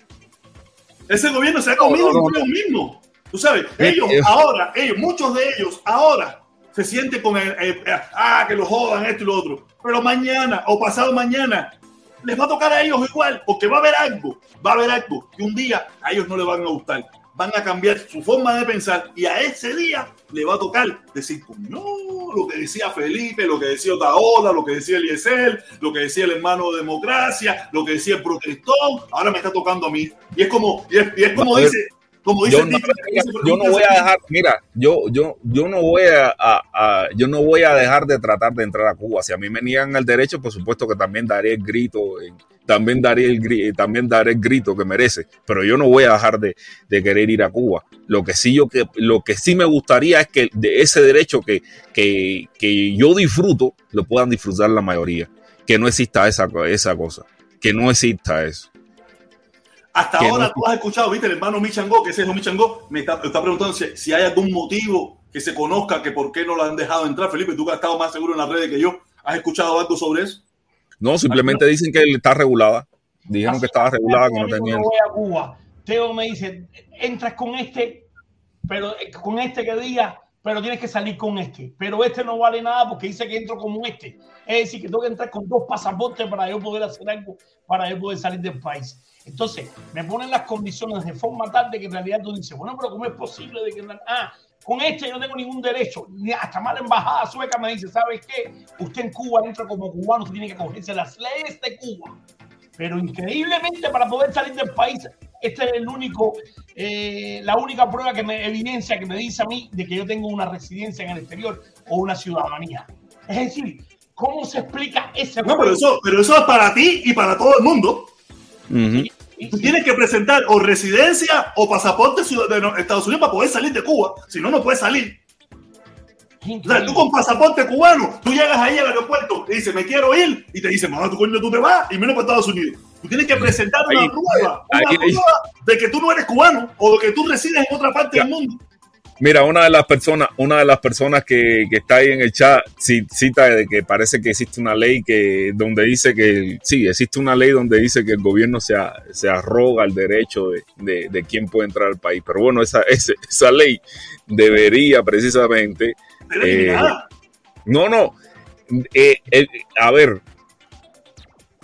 Ese gobierno se ha comido no, no, entre ellos mismos. Tú sabes, ellos ahora, ellos, muchos de ellos ahora se sienten con el, el- el- ah, que lo jodan esto y lo otro. Pero mañana o pasado mañana les va a tocar a ellos igual, porque va a haber algo, va a haber algo que un día a ellos no les van a gustar. Van a cambiar su forma de pensar y a ese día le va a tocar decir, no, lo que decía Felipe, lo que decía Otaola, lo que decía Eliezer, lo que decía el hermano de Democracia, lo que decía el protestón, ahora me está tocando a mí. Y es como, y es, y es como dice, como dice yo no, dicho, yo no voy a dejar, mira, yo, yo, yo no voy a, a- a- yo no voy a dejar de tratar de entrar a Cuba. Si a mí me niegan el derecho, por supuesto que también daré el grito, eh, también daré el, gri- también daré el grito que merece. Pero yo no voy a dejar de, de querer ir a Cuba. Lo que sí yo que, lo que sí me gustaría es que de ese derecho que, que, que yo disfruto, lo puedan disfrutar la mayoría. Que no exista esa, esa cosa. Que no exista eso. Hasta que ahora no- tú has escuchado, viste, el hermano Michango, que ese es el Michango, me está, está preguntando si, si hay algún motivo que se conozca que por qué no lo han dejado entrar. Felipe, tú que has estado más seguro en las redes que yo. ¿Has escuchado algo sobre eso? No, simplemente dicen que está regulada. Dijeron que estaba regulada, que no voy a Cuba. Teo me dice, entras con este, pero eh, con este que diga, pero tienes que salir con este. Pero este no vale nada porque dice que entro como este. Es decir, que tengo que entrar con dos pasaportes para yo poder hacer algo, para yo poder salir del país. Entonces, me ponen las condiciones de forma tal de que en realidad tú dices, bueno, pero ¿cómo es posible de que... Ah, con este yo no tengo ningún derecho. Hasta más la embajada sueca me dice, ¿sabes qué? Usted en Cuba entra como cubano, usted tiene que acogerse las leyes de Cuba. Pero increíblemente para poder salir del país, este es el único, eh, la única prueba que me evidencia, que me dice a mí de que yo tengo una residencia en el exterior o una ciudadanía. Es decir, ¿cómo se explica ese No, pero eso, pero eso es para ti y para todo el mundo. Tú tienes que presentar o residencia o pasaporte ciudadano de Estados Unidos para poder salir de Cuba. Si no, no puedes salir. O sea, tú con pasaporte cubano, tú llegas ahí al aeropuerto y dices, me quiero ir, y te dicen, mamá, tu coño, tú te vas, y menos para Estados Unidos. Tú tienes que presentar una Ahí- prueba, una ahí- ahí- prueba de que tú no eres cubano o de que tú resides en otra parte Ya. del mundo. Mira, una de las personas, una de las personas que, que está ahí en el chat ci- cita de que parece que existe una ley que donde dice que sí, existe una ley donde dice que el gobierno se, a- se arroga el derecho de, de, de quién puede entrar al país. Pero bueno, esa, ese- esa ley debería precisamente Eh. No, no. Eh, eh, a ver,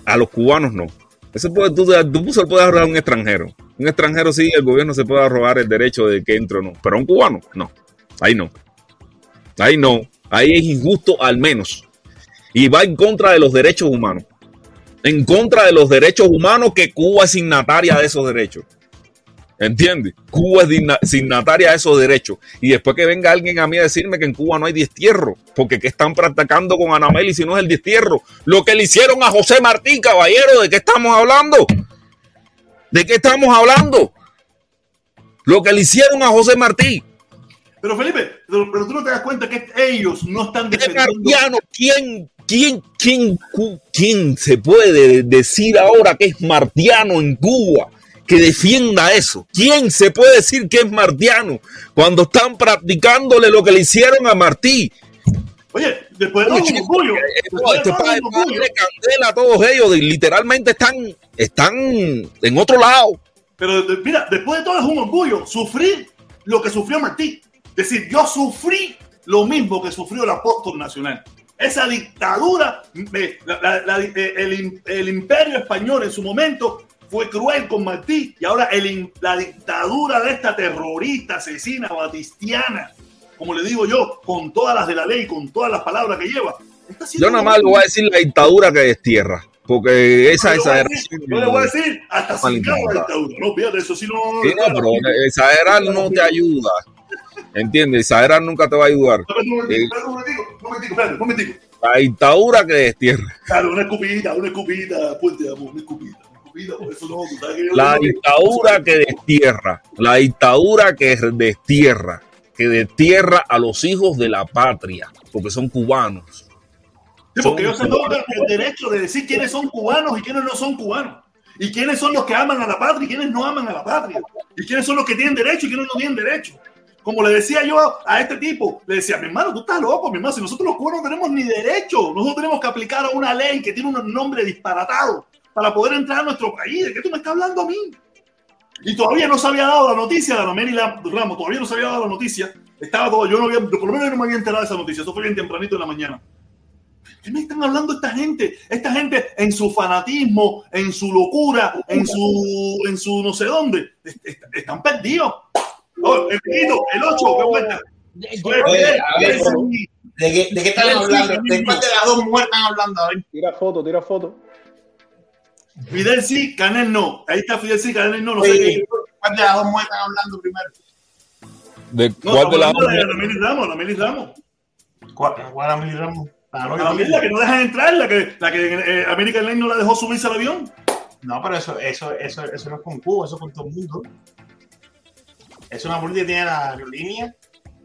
a los cubanos no. Eso puede, tú, tú se lo puedes arrogar a un extranjero. Un extranjero sí, el gobierno se puede arrogar el derecho de que entre o no. Pero un cubano, no. Ahí no. Ahí no. Ahí es injusto al menos. Y va en contra de los derechos humanos. En contra de los derechos humanos que Cuba es signataria de esos derechos. ¿Entiendes? Cuba es signataria de esos derechos. Y después que venga alguien a mí a decirme que en Cuba no hay destierro, porque ¿qué están practicando con Anameli si no es el destierro? Lo que le hicieron a José Martí, caballero, ¿de qué estamos hablando? ¿De qué estamos hablando? Lo que le hicieron a José Martí. Pero Felipe, pero, pero tú no te das cuenta que ellos no están ¿Qué defendiendo. martiano? ¿Quién, quién, quién, quién se puede decir ahora que es martiano en Cuba? Que defienda eso. ¿Quién se puede decir que es martiano cuando están practicándole lo que le hicieron a Martí? Oye, después de todo es un orgullo. De este padre, padre candela a todos ellos, literalmente están, están en otro lado. Pero mira, después de todo es un orgullo sufrir lo que sufrió Martí. Es decir, yo sufrí lo mismo que sufrió el apóstol nacional. Esa dictadura, eh, la- la- la- eh, el, el imperio español en su momento fue cruel con Martí y ahora el la dictadura de esta terrorista, asesina, batistiana, como le digo yo, con todas las de la ley, con todas las palabras que lleva. Yo nada más le voy a decir la dictadura que destierra, porque esa Yo le voy a decir- exageración. Yo le voy a decir hasta sin la dictadura. No, fíjate, eso sí no. Sí, no, pero exagerar no te ayuda. ¿Entiendes? Exagerar nunca te va a ayudar. Un momentico. La dictadura que destierra. Claro, una escupidita, una escupidita, fuerte, amor, una por eso no, La dictadura que destierra. La dictadura que destierra. Que destierra a los hijos de la patria. Porque son cubanos. Sí, porque ellos se toman el derecho de decir quiénes son cubanos y quiénes no son cubanos. Y quiénes son los que aman a la patria y quiénes no aman a la patria. Y quiénes son los que tienen derecho y quiénes no tienen derecho. Como le decía yo a este tipo, le decía, mi hermano, tú estás loco, mi hermano, si nosotros los cubanos no tenemos ni derecho, nosotros tenemos que aplicar a una ley que tiene un nombre disparatado para poder entrar a nuestro país. ¿De qué tú me estás hablando a mí? Y todavía no se había dado la noticia de Anameli Ramos, todavía no se había dado la noticia. Estaba todo, yo no había, por lo menos yo no me había enterado de esa noticia, eso fue bien tempranito en la mañana. ¿Qué me están hablando esta gente? Esta gente en su fanatismo, en su locura, en su, en su no sé dónde, est- est- están perdidos. Oh, el Piquito, el 8, qué vuelta. Oye, Oye, a ver, Fidel, ¿De qué, de qué están hablando? ¿De cuál de las dos mujeres están hablando? Tira foto, tira foto. Fidel sí, Canel no. Ahí está Fidel sí, Canel no. No sé Oye, qué. ¿Cuál de las dos mujeres están hablando primero? ¿De No, cuál de estamos las de dos? Anameli Ramos, Anameli Ramos. ¿Cuál, cuál Ramos? La Anameli de la que no dejan entrar, la que, la que eh, American Airlines no la dejó subirse al avión. No, pero eso, eso, eso, eso no es con Cuba, eso es con todo el mundo. Es una política que tiene la aerolínea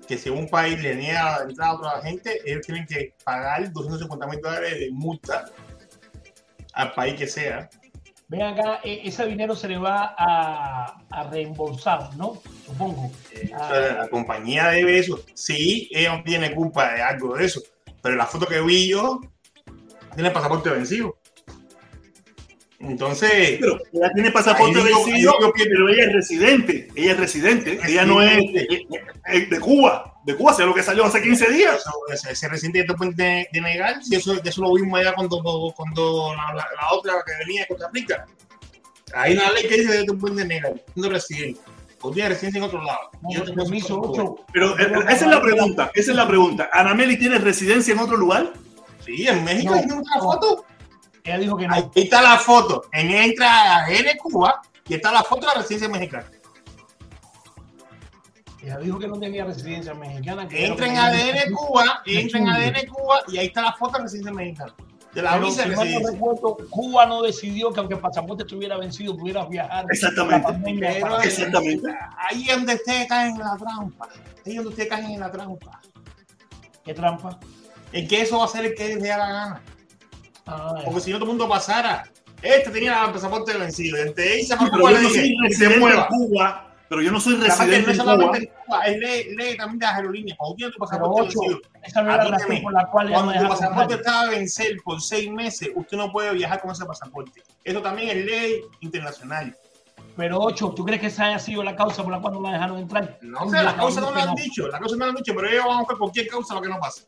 que si un país le niega la entrada a otra gente, ellos tienen que pagar 250 mil dólares de multa al país que sea. Ven acá, e- ese dinero se le va a, a reembolsar, ¿no? Supongo. Eh, la compañía debe eso. Sí, ella tiene culpa de algo de eso. Pero la foto que vi yo, tiene pasaporte vencido. Entonces, Pero ella tiene pasaporte digo- que- pero ella es residente. Ella es residente. Ella no es Residente. de Cuba. De Cuba, sea lo que salió hace 15 días. eso, ese, ese reciente te pueden de, de negar, y eso, eso lo vimos allá cuando, cuando la, la- la otra que venía de Costa Rica. Hay una ley que dice que te pueden denegar, siendo residente. O tienes residencia en otro lado. Y yo puedo Permiso. Pero esa es la pregunta. Esa es la pregunta. ¿Anameli tiene residencia en otro lugar? Sí, en México No, una no. foto. Ella dijo que no. Ahí está la foto. En entra en Cuba y está la foto de la residencia mexicana. Ella dijo que no tenía residencia mexicana. que Entra en ADN. Cuba, entra en ADN Cuba y ahí está la foto de la residencia mexicana. De la Pero, visa si no recuerdo, Cuba no decidió que aunque el pasaporte estuviera vencido, pudieras viajar. Exactamente. Pero Exactamente. Ahí es donde ustedes caen en la trampa. Ahí es donde ustedes caen en la trampa. ¿Qué trampa? En que eso va a ser el que les dé la gana. Ah, Porque si no todo el mundo pasara. Este tenía el pasaporte vencido. De para pero Cuba yo le no se mueva. Cuba. Pero yo no soy residente no en solamente Cuba. es ley, ley también de las aerolíneas. Cuando tienes tu pasaporte ocho, vencido, esa no la razón por la cual no Cuando tu pasaporte estaba a vencer por seis meses, usted no puede viajar con ese pasaporte. Eso también es ley internacional. Pero ocho, ¿tú crees que esa haya sido la causa por la cual no la dejaron entrar? No sé, la causa no que lo han dicho, la causa no lo han dicho, pero ellos van a buscar cualquier causa lo que no pasa.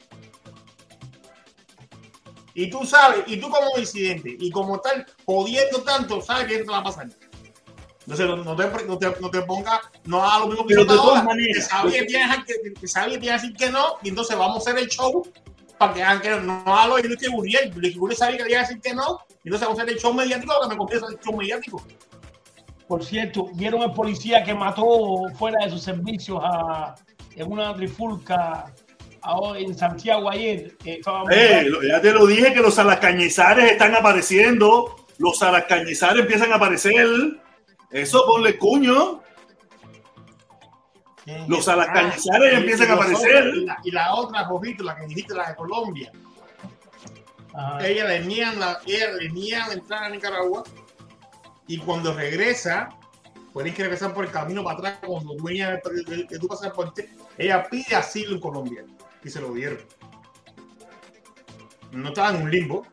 Y tú sabes, y tú como disidente, y como tal, jodiendo tanto, sabes que esto te va a pasar. Entonces, no, te, no, te, no te pongas, no hagas lo mismo que ahora, maneras, que sabía que tienes que, que sabía que decir que no, y entonces vamos a hacer el show para que hagan que no, no haga lo de Luis Guriel. Luis Guriel sabía que tenía que decir que no, y entonces vamos a hacer el show mediático, lo que me confiesa el show mediático. Por cierto, vieron el policía que mató fuera de sus servicios a, en una trifulca a- en Santiago ayer. Eh, ya te lo dije que los alacañizares están apareciendo. Los alacañizares empiezan a aparecer. Eso ponle cuño. Los alacañizares y- empiezan y a aparecer. otros, Y la, y la otra, Jovito, la que dijiste, la de Colombia. Ajá. ella le niegan la, ella le niegan la entrada a Nicaragua y cuando regresa, pueden que regresar por el camino para atrás, cuando de- que tú pasas por ti, ella pide asilo en Colombia y se lo dieron. No estaba en un limbo.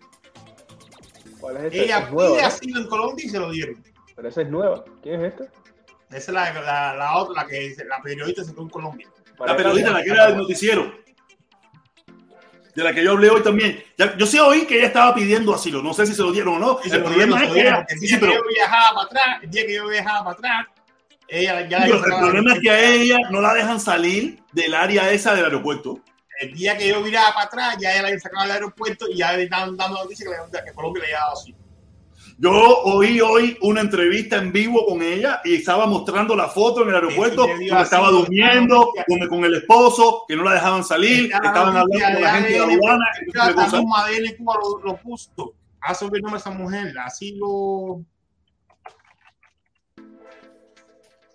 ¿Cuál es esta? Ella Es pide asilo en Colombia y se lo dieron. Pero esa es nueva. ¿Quién es esta? Esa es la, la, la otra, la que la periodista se quedó en Colombia. La periodista, la que era del noticiero. De la que yo hablé hoy también. Ya- yo sí oí que ella estaba pidiendo asilo. No sé si se lo dieron o no. El problema es se lo que dieron, ella. porque el sí, día pero- que yo viajaba para atrás, el día que yo viajaba para atrás, ella ya pero el problema es que a ella no la dejan salir del área esa del aeropuerto. El día que yo viraba para atrás, ya ella la habían sacado del aeropuerto y ya le estaban dando noticias que, le- que Colombia le había dado así. Yo oí hoy una entrevista en vivo con ella y estaba mostrando la foto en el aeropuerto Sí, donde estaba durmiendo con, con el esposo, que no la dejaban salir, estaban hablando con la gente de aduana. Cuba lo, lo puso. Hace un nombre a esa mujer, así lo.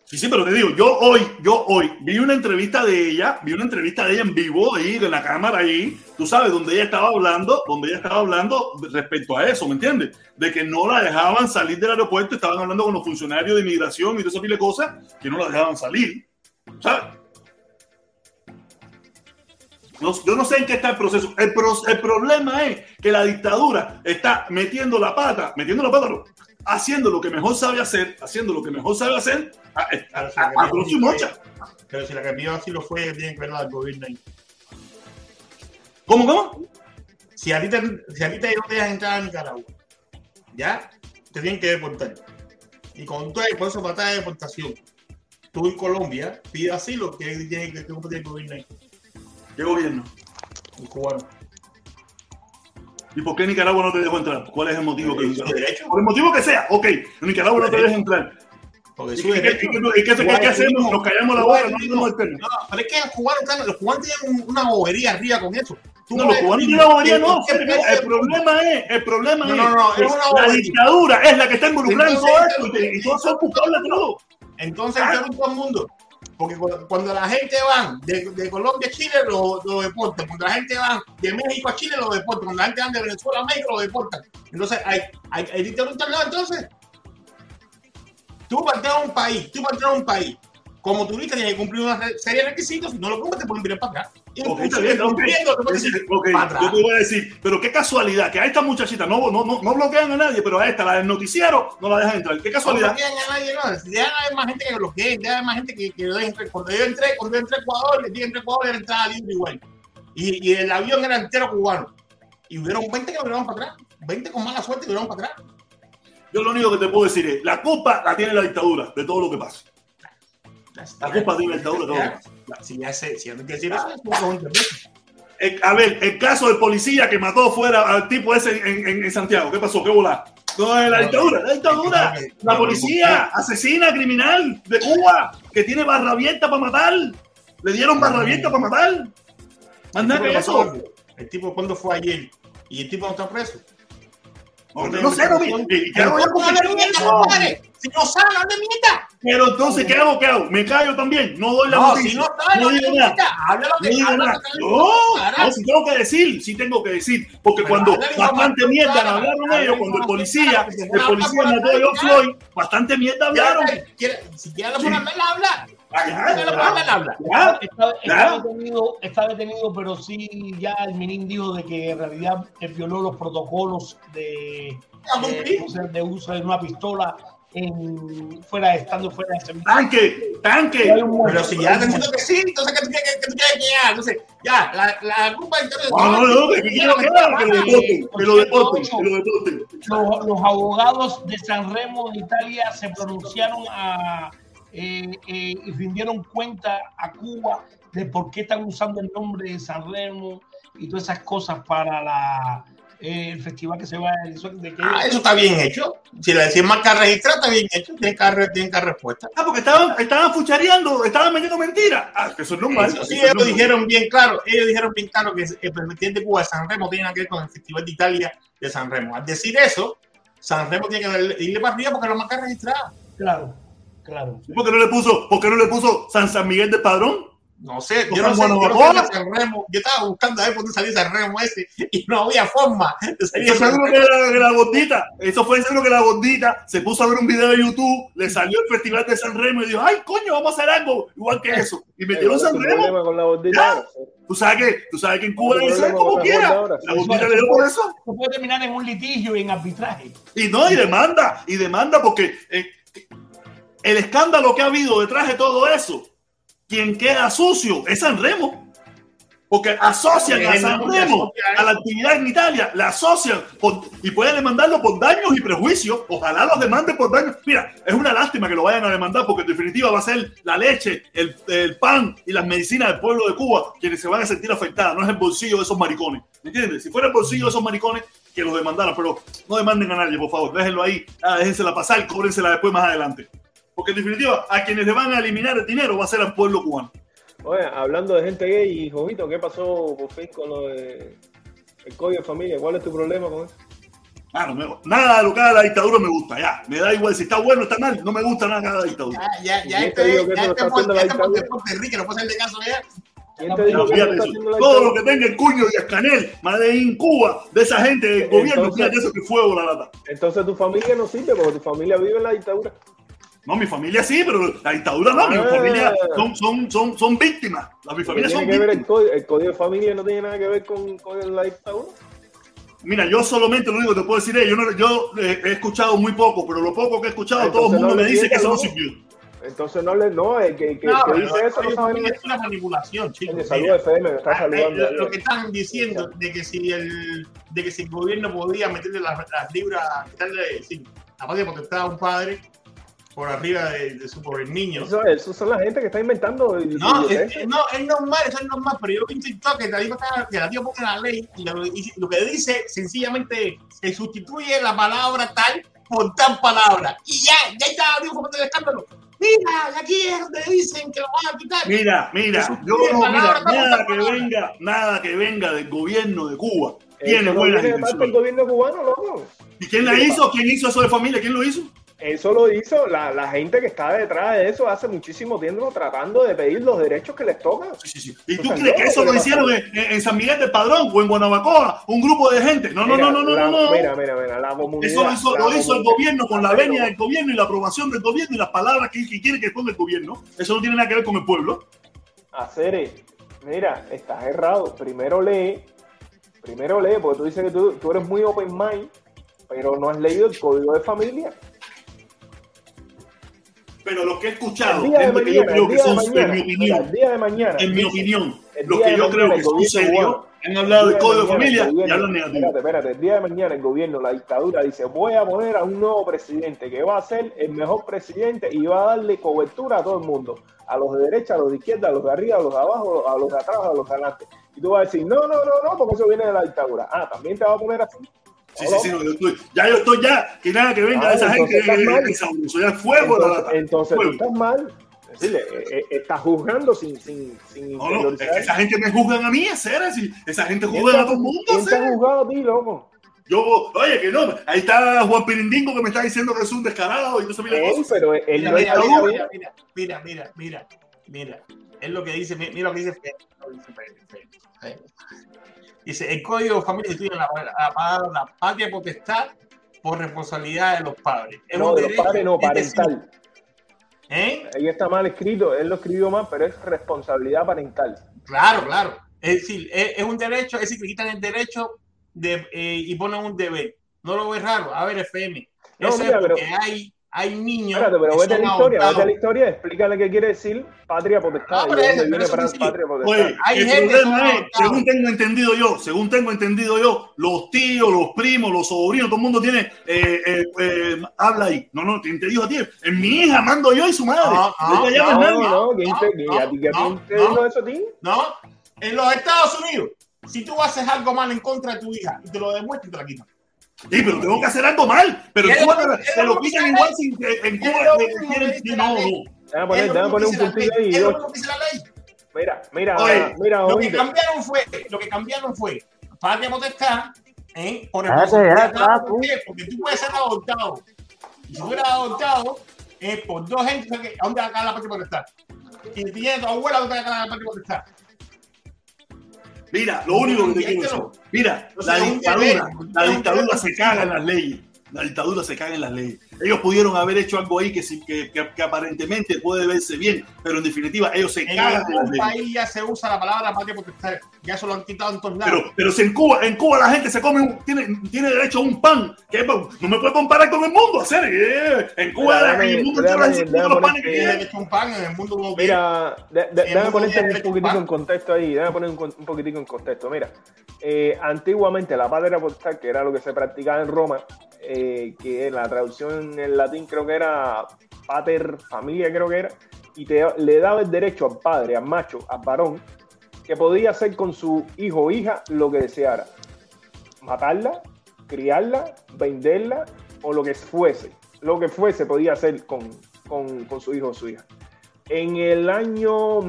Sí, sí, pero te digo, yo hoy, yo hoy vi una entrevista de ella, vi una entrevista de ella en vivo ahí, en la cámara ahí, tú sabes, donde ella estaba hablando, donde ella estaba hablando respecto a eso, ¿me entiendes? De que no la dejaban salir del aeropuerto, estaban hablando con los funcionarios de inmigración y de esa pile de cosas, que no la dejaban salir, ¿sabes? Yo no sé en qué está el proceso. El, el problema es que la dictadura está metiendo la pata, metiendo la pata, haciendo lo que mejor sabe hacer, haciendo lo que mejor sabe hacer, a, a, a- a trozo y mocha. Pero si la que pidió así lo fue, tiene que ver del gobierno ahí. ¿Cómo, cómo? Si a ti te, si a ti te no te dejan entrar a Nicaragua, ya te tienen que deportar. Y con todo el proceso para de deportación, tú en Colombia pides asilo, que tiene que el gobierno ahí, ¿Qué gobierno? el cubano. ¿Y por qué Nicaragua no te dejó entrar? ¿Cuál es el motivo? Que, derecho. por el motivo que sea, ok, en Nicaragua no te deja entrar. Porque ¿Y qué, su qué- derecho. qué- qué- qué- qué- qué hacemos? Nos callamos la boca, no tenemos el tema. No, pero es que los cubanos, los cubanos tienen un- una bobería arriba con eso. Tú No, los cubanos tienen la bobería, no. El problema es, el problema No, es, no, no, es una la dictadura es la que está Entonces, esto y todos son culpables de todo. Entonces. ¿qué todo el mundo? Porque cuando, la gente va de, de Colombia a Chile, lo, lo deportan. Cuando la gente va de México a Chile, lo deportan. Cuando la gente va de Venezuela a México, lo deportan. Entonces, hay, hay, hay internacional. Entonces, tú para entrar a un país, tú para entrar a un país, como turista tienes que cumplir una serie de requisitos. Si no lo cumples, te pueden venir para acá. Ok, está bien, yo te voy a decir, pero qué casualidad que a esta muchachita no, no, no, no bloquean a nadie, pero a esta, la del noticiero, no la dejan entrar. Qué No casualidad. bloquean a nadie, no. Dejan haber más gente que bloqueen, dejan haber más gente que, que lo entrar. Cuando yo entré, cuando yo entré a Ecuador, les dije entré a Ecuador, era entrada libre igual. Y, y el avión era entero cubano. Y hubieron 20 que viraron para atrás. 20 con mala suerte que viraron para atrás. Yo lo único que te puedo decir es, la culpa la tiene la dictadura de todo lo que pasa. La todo lo que pasa. Si ya sé, si ya no decir eso, es a ver, el caso del policía que mató fuera al tipo ese en, en- en Santiago, ¿qué pasó? ¿Qué volá? No, es la dictadura, la dictadura. La policía, asesina, criminal de Cuba, que tiene barra abierta para matar. Le dieron barra abierta para matar. Más nada que eso. El tipo, ¿cuándo fue ayer? Y el tipo no está preso. No, no sé, no, mi- ¿y qué hago yo con no no sabe, no le mientas. Pero entonces, ¿qué hago? ¿Qué hago? ¿Me callo también? No doy la No, noticia. si no no no digo nada. Habla lo No que habla nada. No, Carajo. no, si tengo que decir, sí tengo que decir. Porque Pero cuando bastante mierda hablaron ellos, cuando el policía, el policía mató a George. Floyd, bastante mierda hablaron. Si quiere hablar Sí. por hablar, habla. Si Está, detenido, pero sí ya el Minin dijo de que en realidad eh, violó los protocolos de, Ah, de, sí. ¿cómo se llama? de uso de una pistola en, fuera estando fuera de servicio. Tanque, tanque. Pero si ya te diciendo que sí, entonces ¿qué tú quieres que, que tú que haga? Entonces, ya, la, la culpa del No, no, no, que quiero que haga, que lo deporten, que lo deporten, que lo deporten. Los, los abogados de San Remo de Italia se pronunciaron a, eh, eh, y rindieron cuenta a Cuba de por qué están usando el nombre de San Remo y todas esas cosas para la, eh, el festival que se va a eso de que Ah, eso está bien hecho. Si la si es marca registrada, está bien hecho. Tiene cada, tiene cada respuesta. Ah, porque estaban, estaban fuchareando, estaban metiendo mentiras. Ah, que eso es normal. Eso sí, es ellos normal. dijeron bien claro. Ellos dijeron bien claro que el presidente de Cuba de San Remo tiene que ver con el Festival de Italia de San Remo. Al decir eso, San Remo tiene que darle- irle para arriba porque la marca registrada. Claro, claro. ¿Por qué no le puso, por qué no le puso San San Miguel del Padrón? No sé, ¿O yo no sé, yo no sé Remo. Yo estaba buscando a ver por dónde salía San Remo ese y no había forma de salir Eso seguro que la, que la gordita, eso fue seguro que la gordita se puso a ver un video de YouTube, le salió el festival de San Remo y dijo, ay coño, vamos a hacer algo igual que eso. Y metieron San Remo. con la gordita? Tú sabes que, tú sabes que en Cuba ¿Cuál le dicen como quiera. ahora? La gordita le dio por eso. Esto puede terminar en un litigio y en arbitraje. Y no, y demanda, y demanda porque eh, el escándalo que ha habido detrás de todo eso, quien queda sucio es San Remo. Porque asocian a San Remo a la actividad en Italia, la asocian por- y pueden demandarlo por daños y prejuicios. Ojalá los demande por daños. Mira, es una lástima que lo vayan a demandar porque en definitiva va a ser la leche, el, el pan y las medicinas del pueblo de Cuba quienes se van a sentir afectadas. No es el bolsillo de esos maricones. ¿Me entiendes? Si fuera el bolsillo de esos maricones, que los demandaran, pero no demanden a nadie, por favor. Déjenlo ahí, ah, déjensela pasar, cóbrensela después más adelante. Porque en definitiva, a quienes le van a eliminar el dinero va a ser al pueblo cubano. Oye, hablando de gente gay, Jovito, ¿qué pasó por fin con lo de el código de familia? ¿Cuál es tu problema con eso? Ah, no me- nada de lo que haga la dictadura me gusta, ya. Me da igual si está bueno o está mal, no me gusta nada haga la dictadura. Ya, ya, ya, ¿Quién te este, ya este ya este dictadura? de Puerto Rico, no puede hacerle caso ya. ¿Quién te dijo No, fíjate eso Todo lo que tenga el cuño y Escanel, Madrid, Cuba, de esa gente del gobierno, Entonces- fíjate eso que fuego la lata. Entonces tu familia no sirve porque tu familia vive en la dictadura. No, mi familia sí, pero la dictadura no, mi Ah. familia son, son, son, son víctimas. La, mi ¿Qué familia son ver el víctimas. código? El código de familia no tiene nada que ver con, con la dictadura. Mira, yo solamente lo único que te puedo decir es, yo, no, yo eh, he escuchado muy poco, pero lo poco que he escuchado, todo el mundo no me dice que eso no sirvió. Entonces no le, no, el que, que, No, que dice eso no sabe es una manipulación, chicos. FM me está Ah, saludando. eh, lo, lo que están diciendo de que si el de que si el gobierno podía meterle las, las libras, quitarle sí, la patria potestad a un padre por arriba de, de su por el niño. Eso, eso son la gente que está inventando. No, es, no, es normal, eso es normal, pero yo vi en TikTok que la está- que la tía ponga la ley y lo, y lo que dice sencillamente se sustituye la palabra tal por tal palabra. Y ya, ya está, digo, como el escándalo. Mira, aquí es donde dicen que lo van a quitar. Mira, mira, yo mira, nada que palabra. venga, nada que venga del gobierno de Cuba Eso tiene del intenciones. gobierno cubano, loco. ¿Y quién la hizo? ¿Quién hizo eso de familia? ¿Quién lo hizo? Eso lo hizo la, la gente que está detrás de eso hace muchísimo tiempo tratando de pedir los derechos que les tocan. Sí, sí, sí. ¿Y tú crees que eso ¿qué lo hicieron en, San Miguel del Padrón o en Guanabacoa? Un grupo de gente. No, no, Mira, no, no, no, la- no. no. Mira, mira, mira, la comunidad. Eso lo hizo, la lo hizo el gobierno con la venia del gobierno y la aprobación del gobierno y las palabras que, que quiere que ponga el gobierno. Eso no tiene nada que ver con el pueblo. hacer Mira, estás errado. Primero lee, primero lee, porque tú dices que tú, tú eres muy open mind, pero no has leído el código de familia. Pero lo que he escuchado, de gente que yo creo que son, en mi opinión, en mi opinión, lo que yo creo que cubano, han hablado el del código de familia y hablan negativo. Espérate, espérate. El día de mañana el gobierno, la dictadura, dice: Voy a poner a un nuevo presidente que va a ser el mejor presidente y va a darle cobertura a todo el mundo. A los de derecha, a los de izquierda, a los de arriba, a los de abajo, a los de atrás, a los de adelante. Y tú vas a decir: No, no, no, no, porque eso viene de la dictadura. Ah, también te va a poner así. Sí, sí, sí, no, yo estoy, ya yo estoy ya, que nada que venga Ah, esa gente que sabroso, ya fuego la Entonces, lata. entonces Fuego. estás mal. Es decir, eh, eh, estás juzgando sin, sin, sin No, no, es que interiorizar. esa gente me juzgan a mí, Cera, si esa gente ¿Quién juzga a todo el mundo, quién te ha juzgado a ti, loco? Yo, oye, que no, ahí está Juan Pirindingo que me está diciendo que es un descarado y no él Mira, no mira, mira, bien. mira, mira, mira, mira, mira, es lo que dice, mi- mira lo que dice dice el código de familia instituye la, la, la patria potestad por responsabilidad de los padres. Es No, un de los padres no, parental. ¿eh? Ahí está mal escrito, él lo escribió mal, pero es responsabilidad parental. Claro, claro. Es decir, es, es un derecho, es decir, que quitan el derecho de, eh, y ponen un deber. No lo ves raro. A ver, FM. No, Eso mira, es porque pero- hay, hay niños Espérate, pero vete a la historia, vete a la historia, explícale qué quiere decir patria potestad. Ah, y viene para sí. patria potestad. Oye, Hay el gente problema es, según tengo entendido yo, según tengo entendido yo, los tíos, los primos, los sobrinos, todo el mundo tiene, eh, eh, eh, habla ahí. No, no, ¿quién te dijo a ti? En mi hija mando yo y su madre. No, no, No te no, no, ¿quién no, te, y a ti, ¿quién no, te. En los Estados Unidos, si tú haces algo mal en contra de tu hija y te lo demuestras, te la quitan. Sí, pero tengo que hacer algo mal. Pero en Es lo Cuba te, es te lo quitan igual sin que en Es Cuba te No, no. Déjame poner, Es déjame poner un ley, ahí. es lo yo- mismo que dice la ley. Mira, mira, Oye, mira, Lo que cambiaron fue, lo que cambiaron fue patria potestad, ¿eh? Por está, ¿Por qué? Porque tú puedes ser adoptado. Y si tú eres adoptado, eh, por dos gente. ¿a dónde va a caer la patria potestad? Si tiene tu abuela, ¿a dónde va a caer la patria potestad? Mira, lo único que te quiero decir. Mira, la dictadura, la dictadura se caga en las leyes. La dictadura se caga en las leyes. Ellos pudieron haber hecho algo ahí que, que, que- que aparentemente puede verse bien, pero en definitiva ellos se En cagan en leyes. país ya se usa la palabra patria potestad. Ya eso lo han quitado en todos lados. Pero, pero si en Cuba, en Cuba la gente se come un, tiene, tiene derecho a un pan, que no me puede comparar con el mundo, hacer. eh, En Cuba Mira, en el mundo se los panes que quieren. derecho a un pan en el mundo como Mira, déjame ponerte un poquitico en contexto ahí, déjame poner un, un poquitico en contexto. Mira, eh, antiguamente la patria potestad, que era lo que se practicaba en Roma, eh, que la traducción en latín creo que era pater familia, creo que era, y te, le daba el derecho al padre, al macho, al varón, que podía hacer con su hijo o hija lo que deseara. Matarla, criarla, venderla o lo que fuese. Lo que fuese podía hacer con, con, con su hijo o su hija. En el año,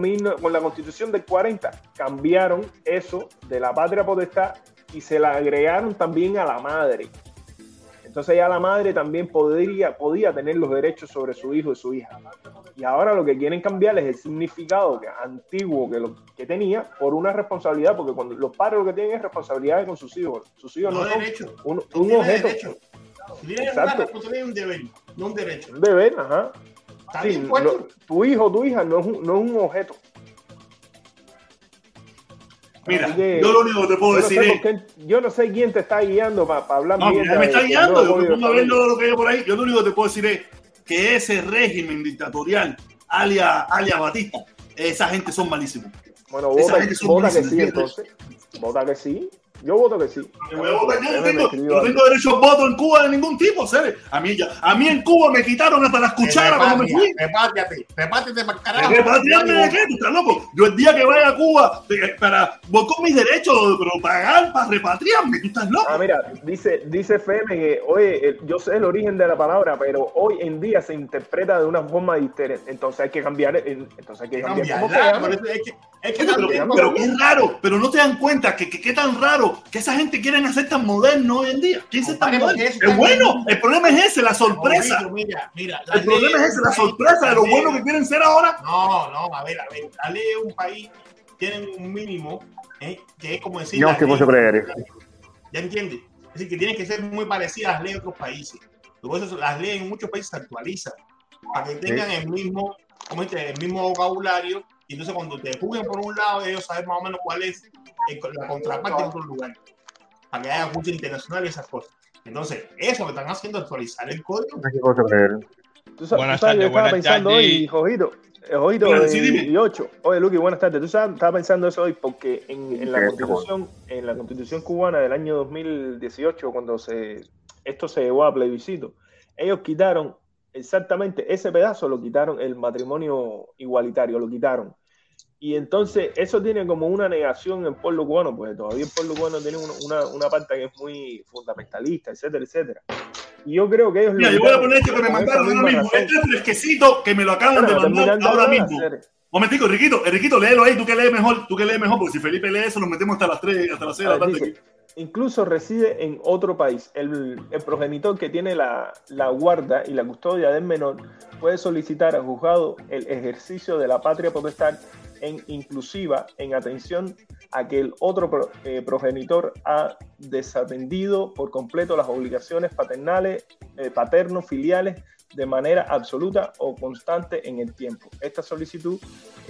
con la constitución del 40, cambiaron eso de la patria potestad y se la agregaron también a la madre. Entonces ya la madre también podría, podía tener los derechos sobre su hijo y su hija. Y ahora lo que quieren cambiar es el significado que- antiguo que, lo, que tenía por una responsabilidad, porque cuando los padres lo que tienen es responsabilidad con sus hijos. Sus hijos no, No son un, un objeto, derecho. Si tienes una Exacto. responsabilidad y un deber, no un derecho. un deber, ajá. Sí, no- puesto. tu hijo o tu hija no es un, no es un objeto. Mira, yo lo único que te puedo no, decir sé es. qué- yo no sé quién te está guiando para hablar No, me está de- guiando. nuevo Yo pongo a ver lo que hay por ahí. Yo lo único que te puedo decir es que ese régimen dictatorial, alias, alias Batista, esa gente son malísimos. Bueno, esa vota, gente son vota que sí, entonces. Vota que sí. Yo voto que sí. Yo votar. No tengo, escribir yo no algo. tengo derecho a voto en Cuba de ningún tipo, ¿sabes? A mí, ya, a mí en Cuba me quitaron hasta las cucharas cuando me fui. Repátriate, repátriate para el carajo. ¿Repatriarme de qué? ¿Tú estás loco? Yo el día que vaya a Cuba eh, para con mis derechos, pero pagar para repatriarme, ¿tú estás loco? Ah, mira, dice, dice FM que, oye, yo sé el origen de la palabra, pero hoy en día se interpreta de una forma diferente. Entonces hay que cambiar, el- entonces hay que cambiar cómo se Cambiarla, llama. es que, es que Pero, qué raro, pero no te dan cuenta que qué tan raro que esa gente quieren hacer tan moderno hoy en día. ¿Quién se tan moderno? Es está bueno, bien. el problema es ese, la sorpresa. Mira, mira. la El problema es ese, la sorpresa de lo bueno que quieren ser ahora. No, no, a ver, a ver. La ley de un país tiene un mínimo, ¿eh? que es como decir. Ley- mucho creer. ¿Ya entiendes? Es decir, que tienen que ser muy parecidas a las leyes de otros países. Por eso las leyes en muchos países se actualizan para que tengan el mismo, como dice, el mismo vocabulario Y entonces cuando te juzguen por un lado, ellos saben más o menos cuál es la contraparte en otro lugar. Para que haya juicio internacional y esas cosas. Entonces, eso que están haciendo, actualizar el código. Tú sabes, tú sabes, Buenas yo tardes, estaba pensando tardes. hoy, Jojito, eh, Jojito Bueno, eh, sí, y ocho. Oye, Luqui, buenas tardes. Tú sabes, estaba pensando eso hoy porque en, en la constitución, en la constitución cubana del año 2018, cuando se esto se llevó a plebiscito, ellos quitaron exactamente ese pedazo, lo quitaron el matrimonio igualitario, lo quitaron. Y entonces eso tiene como una negación en pueblo cubano, pues todavía el pueblo cubano tiene una, una, parte que es muy fundamentalista, etcétera, etcétera. Y yo creo que ellos lo Mira, yo voy a poner esto que me mandaron ahora mismo. Este es fresquecito que me lo acaban Espera, de mandar ahora mismo. Momentico, Enriquito, Enriquito, léelo ahí, tú que lees mejor, tú que lees mejor, porque si Felipe lee eso, nos metemos hasta las 3, hasta las 6 de la tarde. dice, incluso reside en otro país. El, el progenitor que tiene la, la guarda y la custodia del menor puede solicitar al juzgado el ejercicio de la patria potestad en inclusiva en atención a que el otro eh, progenitor ha desatendido por completo las obligaciones paternales, eh, paternos, filiales de manera absoluta o constante en el tiempo. Esta solicitud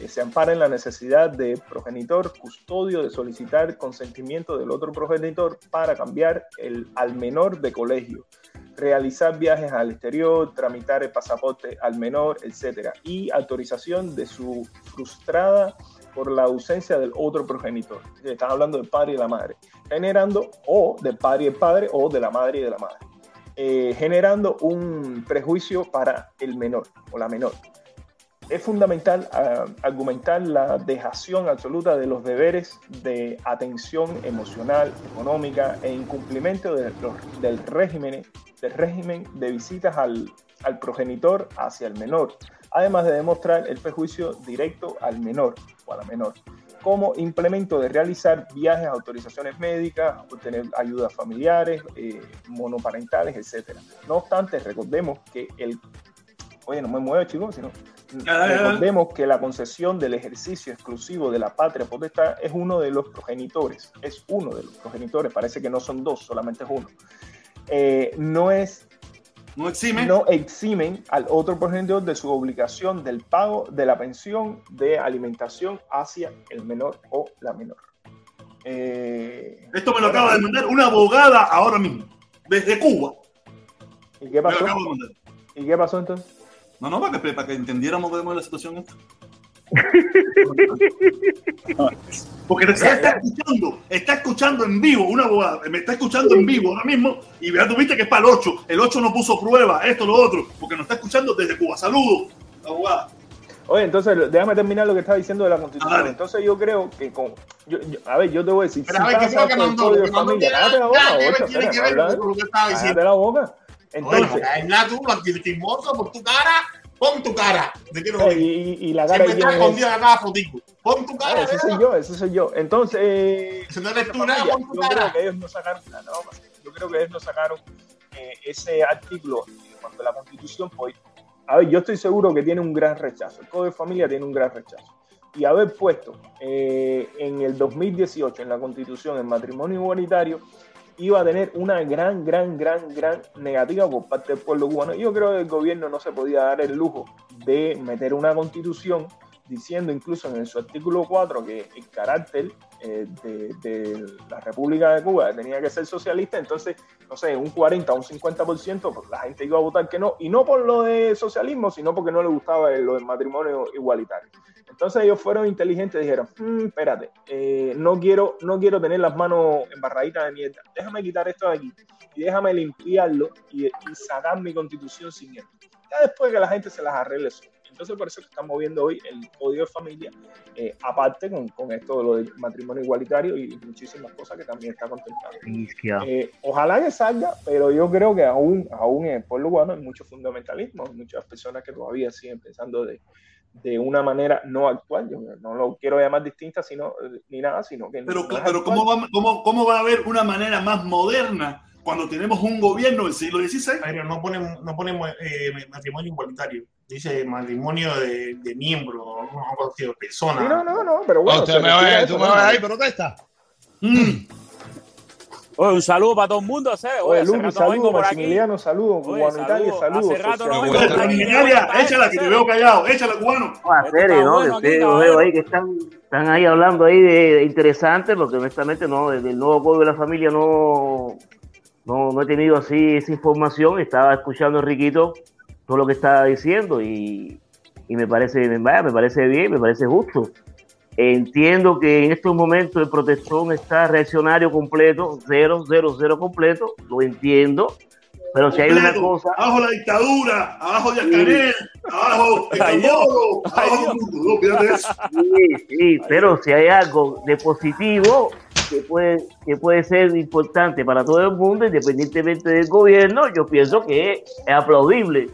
eh, se ampara en la necesidad de progenitor custodio de solicitar consentimiento del otro progenitor para cambiar el, al menor de colegio, realizar viajes al exterior, tramitar el pasaporte al menor, etcétera, y autorización de su frustrada por la ausencia del otro progenitor. Están hablando del padre y la madre, generando o del padre y el padre o de la madre y de la madre, eh, generando un prejuicio para el menor o la menor. Es fundamental ah, argumentar la dejación absoluta de los deberes de atención emocional, económica e incumplimiento del, régimen, del régimen de visitas al, al progenitor hacia el menor, además de demostrar el perjuicio directo al menor o a la menor como implemento de realizar viajes, autorizaciones médicas, obtener ayudas familiares, eh, monoparentales, etc. No obstante, recordemos que el... Oye, no me muevo, chicos, sino... Recordemos que la concesión del ejercicio exclusivo de la patria potestad es uno de los progenitores, es uno de los progenitores, parece que no son dos, solamente es uno. Eh, no es No exime. no eximen al otro progenitor de su obligación del pago de la pensión de alimentación hacia el menor o la menor. Eh, Esto me lo acaba de mandar una abogada ahora mismo, desde Cuba. ¿Y qué Me lo pasó? acabo de mandar. ¿Y qué pasó entonces? No, no, para que, para que entendiéramos cómo es la situación esta. Porque está, está escuchando, está escuchando en vivo, una abogada, me está escuchando en vivo ahora mismo y ya tuviste que es para el 8. El 8 no puso prueba, esto, lo otro, porque nos está escuchando desde Cuba. Saludos, abogada. Oye, entonces déjame terminar lo que estaba diciendo de la constitución. Dale. Entonces yo creo que con... yo- yo- a ver, yo te voy a decir, Pero a ver, ¿qué fue lo que mandó? Lo que mandó tiene la boca, tiene que ver con lo que estaba diciendo. la boca. Bueno, Entonces, es nada tú, antichismoso, por tu cara, pon tu cara. Te quiero ver. y, y la cara Siempre de está escondida cada fotico. Pon tu Ah, cara. ese ¿verdad? soy yo, ese soy yo. Entonces, eh, Si no eres tú, nada, pon tu yo creo que ellos no sacaron, no, yo creo que ellos no sacaron eh, ese artículo cuando la constitución, pues, a ver, yo estoy seguro que tiene un gran rechazo. El Código de Familia tiene un gran rechazo. Y haber puesto eh, en el 2018 en la constitución el matrimonio igualitario iba a tener una gran, gran, gran, gran negativa por parte del pueblo cubano. Yo creo que el gobierno no se podía dar el lujo de meter una constitución diciendo incluso en su artículo 4 que el carácter eh, de, de la República de Cuba tenía que ser socialista, entonces, no sé, un 40 o un 50%, pues la gente iba a votar que no, y no por lo de socialismo, sino porque no le gustaba lo del matrimonio igualitario. Entonces ellos fueron inteligentes y dijeron, "Mm, espérate, eh, no, quiero, no quiero tener las manos embarraditas de mierda, déjame quitar esto de aquí y déjame limpiarlo y, y sacar mi constitución sin esto. Ya después que la gente se las arregle sola. Entonces por eso que estamos viendo hoy el código de familia, eh, aparte con, con esto de lo del matrimonio igualitario y muchísimas cosas que también está contemplando. Eh, ojalá que salga, pero yo creo que aún, aún en el pueblo cubano hay mucho fundamentalismo, hay muchas personas que todavía siguen pensando de, de una manera no actual, yo no lo quiero llamar distinta sino, ni nada, sino que Pero, no pero. ¿cómo, va, cómo, ¿cómo va a haber una manera más moderna cuando tenemos un gobierno del siglo XVI? Pero no ponemos no ponemos eh, matrimonio igualitario. Dice matrimonio de, de miembro, no no, de persona. Sí, no, no, no, pero bueno. usted se me tú me ahí, protesta. Mm. Oye, un saludo para todo el mundo, hacer. Oye, por aquí. Maximiliano, saludos. Oye, Cubano Italia, saludos. saludos. Hace rato no social. vengo Oye, por aquí. Italia, échala que te veo callado, échala cubano. No, a serio, ¿no? bueno Que aquí, ustedes yo caballero. veo ahí que están, están ahí hablando ahí de, de interesante, porque honestamente no, desde el nuevo código de la familia no, no, no he tenido así esa información. Estaba escuchando a Enriquito todo lo que estaba diciendo y, y me parece, me parece bien, me parece justo. Entiendo que en estos momentos el protestón está reaccionario completo, cero, cero, cero completo, lo entiendo, pero si hay una cosa, Abajo la dictadura, abajo de Canel, abajo el. Cambolo, abajo todo el mundo. No, eso. Sí, sí, pero si hay algo de positivo que puede, que puede ser importante para todo el mundo, independientemente del gobierno, yo pienso que es aplaudible.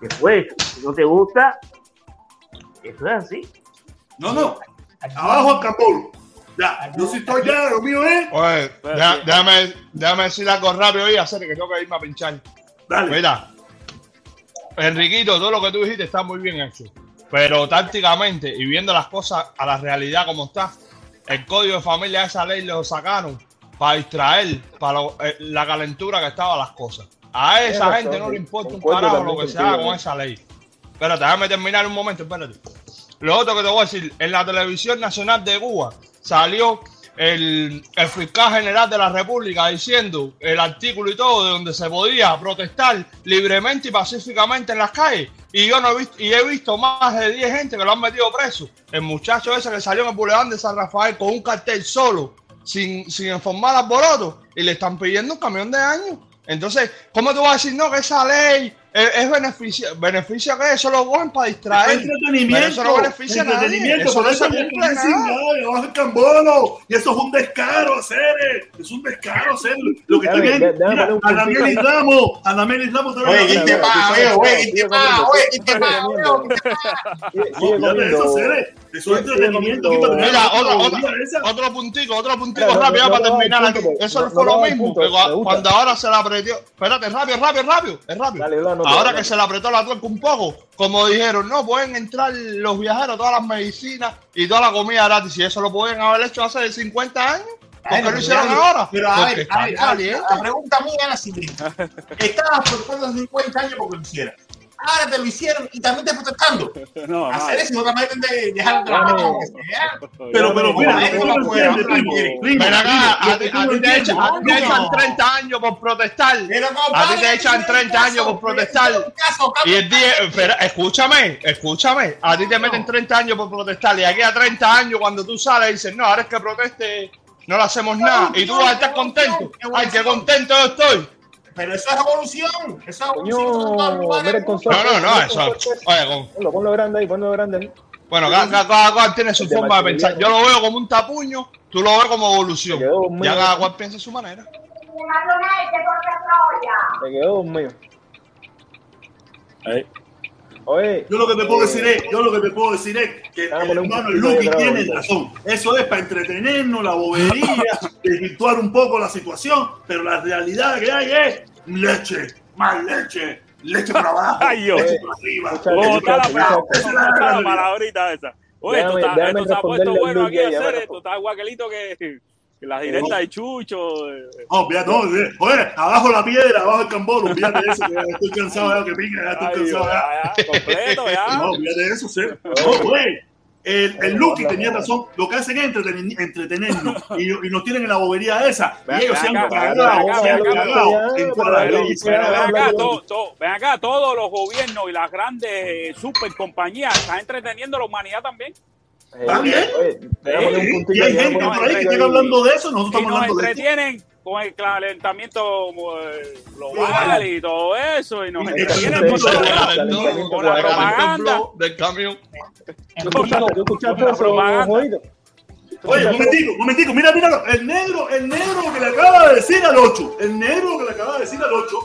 Después, si no te gusta, eso es así. No, no. Abajo el Cambolo. Ya, yo sí estoy ya, lo mío es. Oye, déjame, déjame decir algo rápido y hacer que tengo que irme a pinchar. Dale. Mira, Enriquito, todo lo que tú dijiste está muy bien hecho. Pero tácticamente y viendo las cosas a la realidad como está, el código de familia, esa ley lo sacaron para distraer para lo- eh, la calentura que estaba las cosas. A esa gente razón, no le importa un carajo lo que se haga con ¿no? esa ley. Espérate, déjame terminar un momento, espérate. Lo otro que te voy a decir, en la televisión nacional de Cuba salió el, el fiscal general de la República diciendo el artículo y todo de donde se podía protestar libremente y pacíficamente en las calles. Y yo no he visto, y he visto más de 10 gente que lo han metido preso. El muchacho ese que salió en el boulevard de San Rafael con un cartel solo, sin, sin informar alboroto, y le están pidiendo un camión de años. Entonces, ¿cómo tú vas a decir no que esa ley es, es beneficio? ¿Beneficio que eso lo cogen para distraer? entretenimiento. Eso no beneficia a nadie. entretenimiento, Eso no se es cumple nada. abajo el Cambolo. Y eso es un descaro, hacer. Es un descaro, hacer. Lo que está bien. un Anamelis puntito. Ramos, Anamelis Ramos también. Oye, ¿quién te? Oye, ¿quién te paga? Oye, ¿quién te? ¿Quién te paga? Sigue entretenimiento. comiendo. quítate Mira, la otra, esa. otro puntico, otro puntico Mira, rápido no, para terminar no, aquí. no, Eso no, fue no, lo mismo punto, que cuando ahora se la apretó. Espérate, rápido, rápido, rápido. Es rápido. Dale, ahora que se le apretó la tuerca un poco, como dijeron, no pueden entrar los viajeros, todas las medicinas y toda la comida gratis. Y eso lo pueden haber hecho hace 50 años. ¿Por qué Bueno, lo hicieron pero- ahora? Pero a Porque ver, a ver, a ver, la pregunta mía es la siguiente. Estabas hace 50 años porque lo hicieran. Ahora te lo hicieron y también estás protestando. No, Hacer no. eso no también de dejar de trabajar sea. Pero, pero, mira, no eso fuera, quiere. Primo, Ven acá, a lo ti no te echan entiendes. a ti te no. echan 30 años por protestar. A ti te echan tiene 30 caso, años por protestar. Y el día, escúchame, escúchame. A ti te meten 30 años por protestar y aquí a 30 años cuando tú sales dices, no, ahora es que proteste, no le hacemos nada. Y tú vas a estar contento. Ay, qué contento yo estoy. Pero eso es evolución. Eso es evolución. mira el. No, no, no, eso. Oye, con- Ponlo, ponlo grande ahí, ponlo grande ahí. bueno, cada, cada- cada cual tiene su de forma de pensar. Yo lo veo como un tapuño, tú lo ves como evolución. Ya cada cual piensa a su manera. Me quedó dormido. Ahí. Oye, Yo lo que te puedo decir es, yo lo que te puedo decir es que el hermano Lucky tiene razón. Eso es para entretenernos, la bobería, desvirtuar un poco la situación, pero la realidad que hay es leche, más leche, leche para abajo, Ay, leche para arriba. Escucha, ¿Cómo leche está la, la está la palabrita esa? Oye, esto, Déjame- está, déjame esto se ha puesto bueno aquí hacer. Esto está igualito que, que la directa de Chucho. No, fíjate, no, eh, oye, abajo la piedra, abajo el cambolo, fíjate de eso, ya estoy cansado ya, que pica, ya estoy Ay, cansado ya. ya, completo, ya. No, fíjate de eso, sí. No, güey. El, el Lucky tenía razón. Lo que hacen es entreten- entretenernos y, y nos tienen en la bobería esa. Ven Y ellos se acá, han ven cagado, se han ven cagado las ven acá, ven todos los gobiernos y las grandes eh, super compañías están entreteniendo a la humanidad también. Está bien. Y hay gente por ahí que puntito está ahí. hablando de eso, nosotros estamos nos hablando de entretienen con el calentamiento eh, global y todo eso. Y nos entretienen con, la propaganda. del camión. ¿Tú escuchaste- tú escuchaste Oye, un momentico, un momentico, mira, mira, el negro, el negro que le acaba de decir al 8, el negro que le acaba de decir al 8,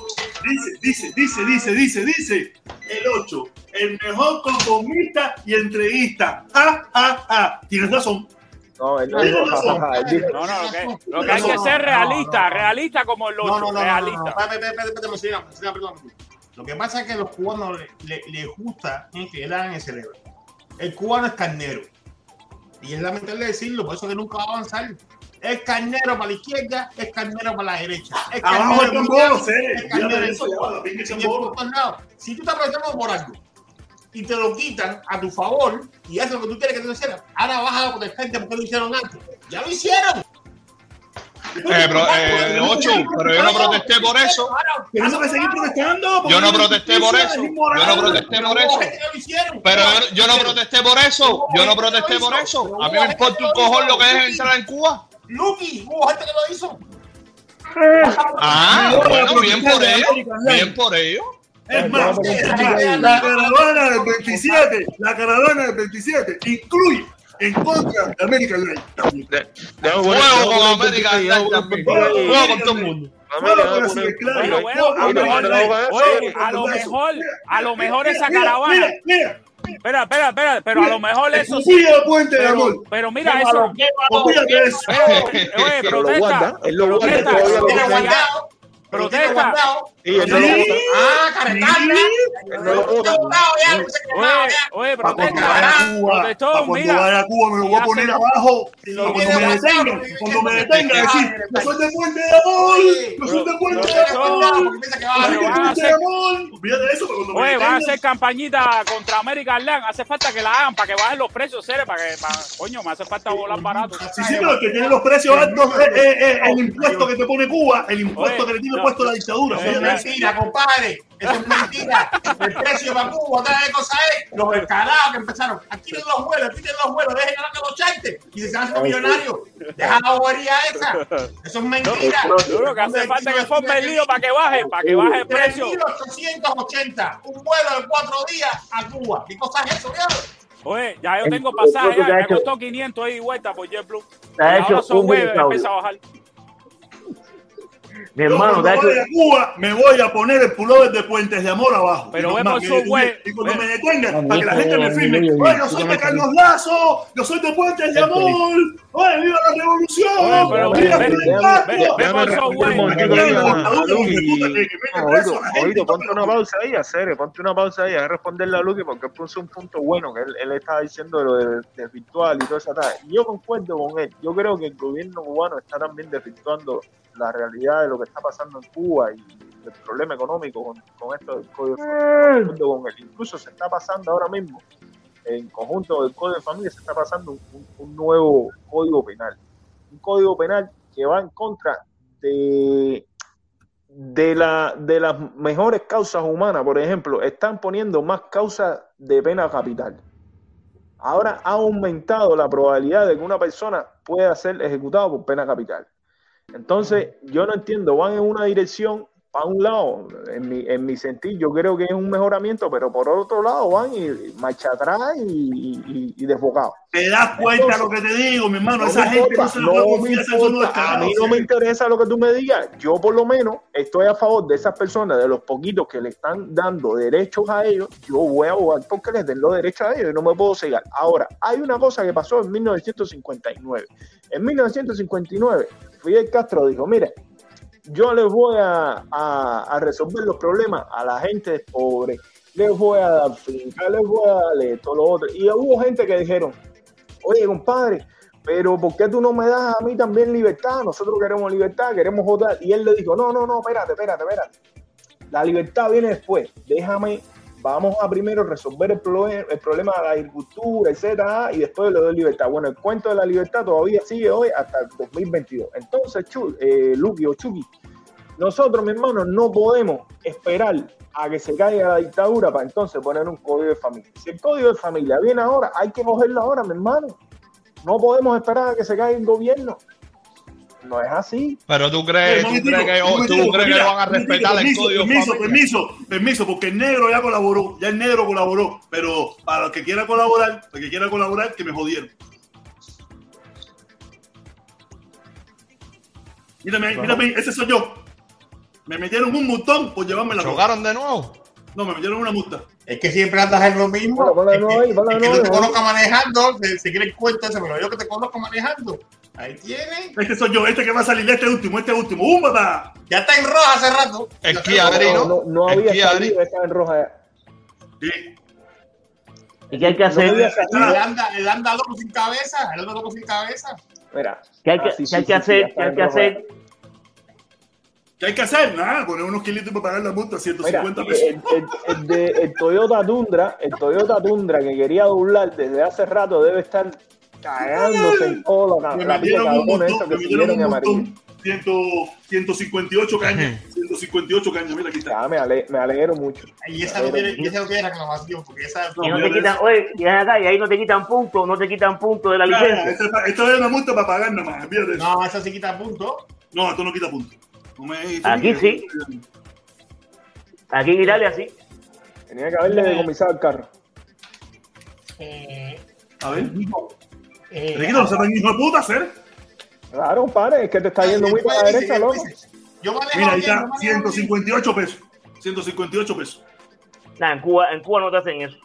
dice, dice, dice, dice, dice, dice, el 8, el mejor conformista y entreguista. Ja, ja, ja. Tienes razón. No, él no dijo, jajaja, él dijo, No, no, lo que, lo que hay que ser realista, realista como el No, 8, no, no, no, no, no, realista. Lo que pasa es que a los cubanos les le, les gusta que le hagan el cerebro. El cubano es carnero. Y es lamentable decirlo, por eso que nunca va a avanzar. Es carnero para la izquierda, es carnero para la derecha. Es Abajo carnero seres. es carnero eso. Si tú estás aprovechando por algo y te lo quitan a tu favor y haces lo que tú quieres que te lo hicieran, ahora vas a protestarte porque lo hicieron antes. ¡Ya lo hicieron! Eh, pero, eh, Ocho, pero yo no protesté por eso. Tenemos que seguir protestando. Yo no es protesté por eso. es Yo no protesté por eso. Pero yo, no protesté por eso. Yo no protesté por eso. A mí me importa un cojón lo que es entrar en Cuba. Lucky, hubo gente que lo hizo. Ah, bueno, bien por ello. Bien por ello. Es más, la caravana del 27, la caravana del 27 incluye en contra de American Light. Juego con América Online también. Juego con todo el mundo. A lo mejor, a lo mejor, a lo mejor esa caravana. Mira, mira, Espera, espera, espera, pero a lo mejor eso sí. Puente de amor. Pero, pero mira eso. Oye, Pero lo guarda, protesta. él lo guarda Protesta. Sí, no lo bota. Ah, no ya, lo tiene guardado Oye, Cuba, Protestó, para cuando vaya a Cuba me lo voy a poner se- abajo. Cuando me detengan, cuando me detengan, decir, yo soy de puente de amor, yo soy de puente de amor. Va Pero. Olvídate de eso, pero cuando me Oye, van a hacer campañita contra American Land. Hace falta que la hagan para que bajen los precios, seres, para que, coño, me hace falta volar barato. Sí, sí, pero el que tiene los precios altos es el impuesto que te pone Cuba, el impuesto que le tiene no. puesto la dictadura. Mentira, compadre. Eso es mentira. El precio para Cuba, otra vez cosa es los escalados que empezaron. Aquí tienen los vuelos, aquí tienen los vuelos, dejen ganar los chantes y se están haciendo millonarios. Deja la bobería esa. Eso es mentira. Yo creo que hace falta que forme el lío para que baje, para que baje el precio. 3.880, un vuelo de cuatro días a Cuba. ¿Qué cosa es eso, viejo? Oye, ya yo tengo pasaje, ya, me costó 500 ida y vuelta por JetBlue. Ahora son un jueves, dinosaurio. empieza a bajar. Mi hermano, hecho. vaya a Cuba me voy a poner el pullover de Puentes de Amor abajo. Pero Y no- que- su web, Y cuando me detengan, No, para que la gente me firme. Oye, yo soy de Carlos Lazo, yo soy de Puentes de Amor. Oye, viva la revolución. Viva de preso Oído, ponte una pausa ahí, a serio, ponte una pausa ahí, a responderle a Lucky porque puso un punto bueno que él, él estaba diciendo lo del virtual y todo eso. tal. Y Yo concuerdo con él. Yo creo que el gobierno cubano está también desvirtuando la realidad de lo que está pasando en Cuba y el problema económico con, con esto del código de familia. Concuerdo con él. Incluso se está pasando ahora mismo, en conjunto del código de familia, se está pasando un nuevo código penal. Un código penal que va en contra de de, la, de las mejores causas humanas, por ejemplo, están poniendo más causas de pena capital. Ahora ha aumentado la probabilidad de que una persona pueda ser ejecutada por pena capital. Entonces, yo no entiendo, van en una dirección para un lado, en mi, en mi sentir, yo creo que es un mejoramiento, pero por otro lado van y marcha atrás y, y, y desbocado. Te das cuenta lo que te digo, mi hermano. Esa me gente no se puede no me son unos importa. A mí no me interesa lo que tú me digas. Yo por lo menos estoy a favor de esas personas, de los poquitos que le están dando derechos a ellos. Yo voy a abogar porque les den los derechos a ellos y no me puedo cegar. Ahora, hay una cosa que pasó en 1959. En 1959, Fidel Castro dijo, mire, yo les voy a, resolver los problemas a la gente pobre, les voy a dar finca, les voy a dar esto, lo otro. Y hubo gente que dijeron, oye, compadre, pero ¿por qué tú no me das a mí también libertad? Nosotros queremos libertad, queremos votar. Y él le dijo, no, no, no, espérate, espérate, espérate. La libertad viene después. Déjame, vamos a primero resolver el, proble- el problema de la agricultura, etcétera, y después le doy libertad. Bueno, el cuento de la libertad todavía sigue hoy hasta el 2022. Entonces, Chu, eh, Lucky o Chucky, nosotros, mi hermano, no podemos esperar a que se caiga la dictadura para entonces poner un código de familia. Si el código de familia viene ahora, hay que cogerlo ahora, mi hermano. No podemos esperar a que se caiga el gobierno. No es así. Pero tú crees, tú crees que, oh, tú crees que van a respetar el permiso, código permiso, permiso, permiso, porque el negro ya colaboró, ya el negro colaboró, pero para el que quiera colaborar, el que quiera colaborar, que me jodieron. Mírame, mírame, ese soy yo. Me metieron un multón por llevarme la ¿Chocaron de nuevo? No, me metieron una multa. Es que siempre andas en lo mismo. De Es que- es no te ahí. conozco manejando, se, se quiere el cuento ese, pero yo que te conozco manejando. Ahí tiene. Este soy yo, este que va a salir, este último, este último. ¡Um, papá! Ya está en roja hace rato. El Ya Kia está en Gris, roja. ¿no? No, no El había salido, estaba en roja. ya. Sí. ¿Y qué hay que hacer? salido. anda, él anda loco sin cabeza. Él anda loco sin cabeza. Mira, ¿Qué hay que, Ah, sí, qué hay sí, que sí, hacer? sí, ¿Qué hay que hacer? ¿Qué hay que hacer? Nada, poner unos kilitos para pagar la multa, Mira, 150 pesos. el, el- el de, el Toyota Tundra, el Toyota Tundra que quería doblar desde hace rato debe estar cagándose en toda la, me metieron un montón, esa me que metieron un montón. 100, 158 cañas, 158 cañas, mira aquí está. Ya, me, ale- me alegro mucho. Y esa no tiene, y esa no tiene reclamación, porque esa Y no te quitan, oye, y acá, y ahí no te quitan puntos, no te quitan puntos de la ya, licencia. Esto es esto es una multa para pagar nada más, olvídate de eso. No, esa sí quita puntos. No, esto no quita puntos. No me- Aquí sí. Aquí en Italia sí. Tenía que haberle decomisado el carro. Eh, A ver. Eh, Riquito, no se tan hijo de puta hacer. Claro, padre, es que te está yendo muy para la derecha, loco. Yo manejo Mira, ahí está, yo manejo bien. 158 pesos. 158 pesos. Nah, en Cuba, en Cuba no te hacen eso.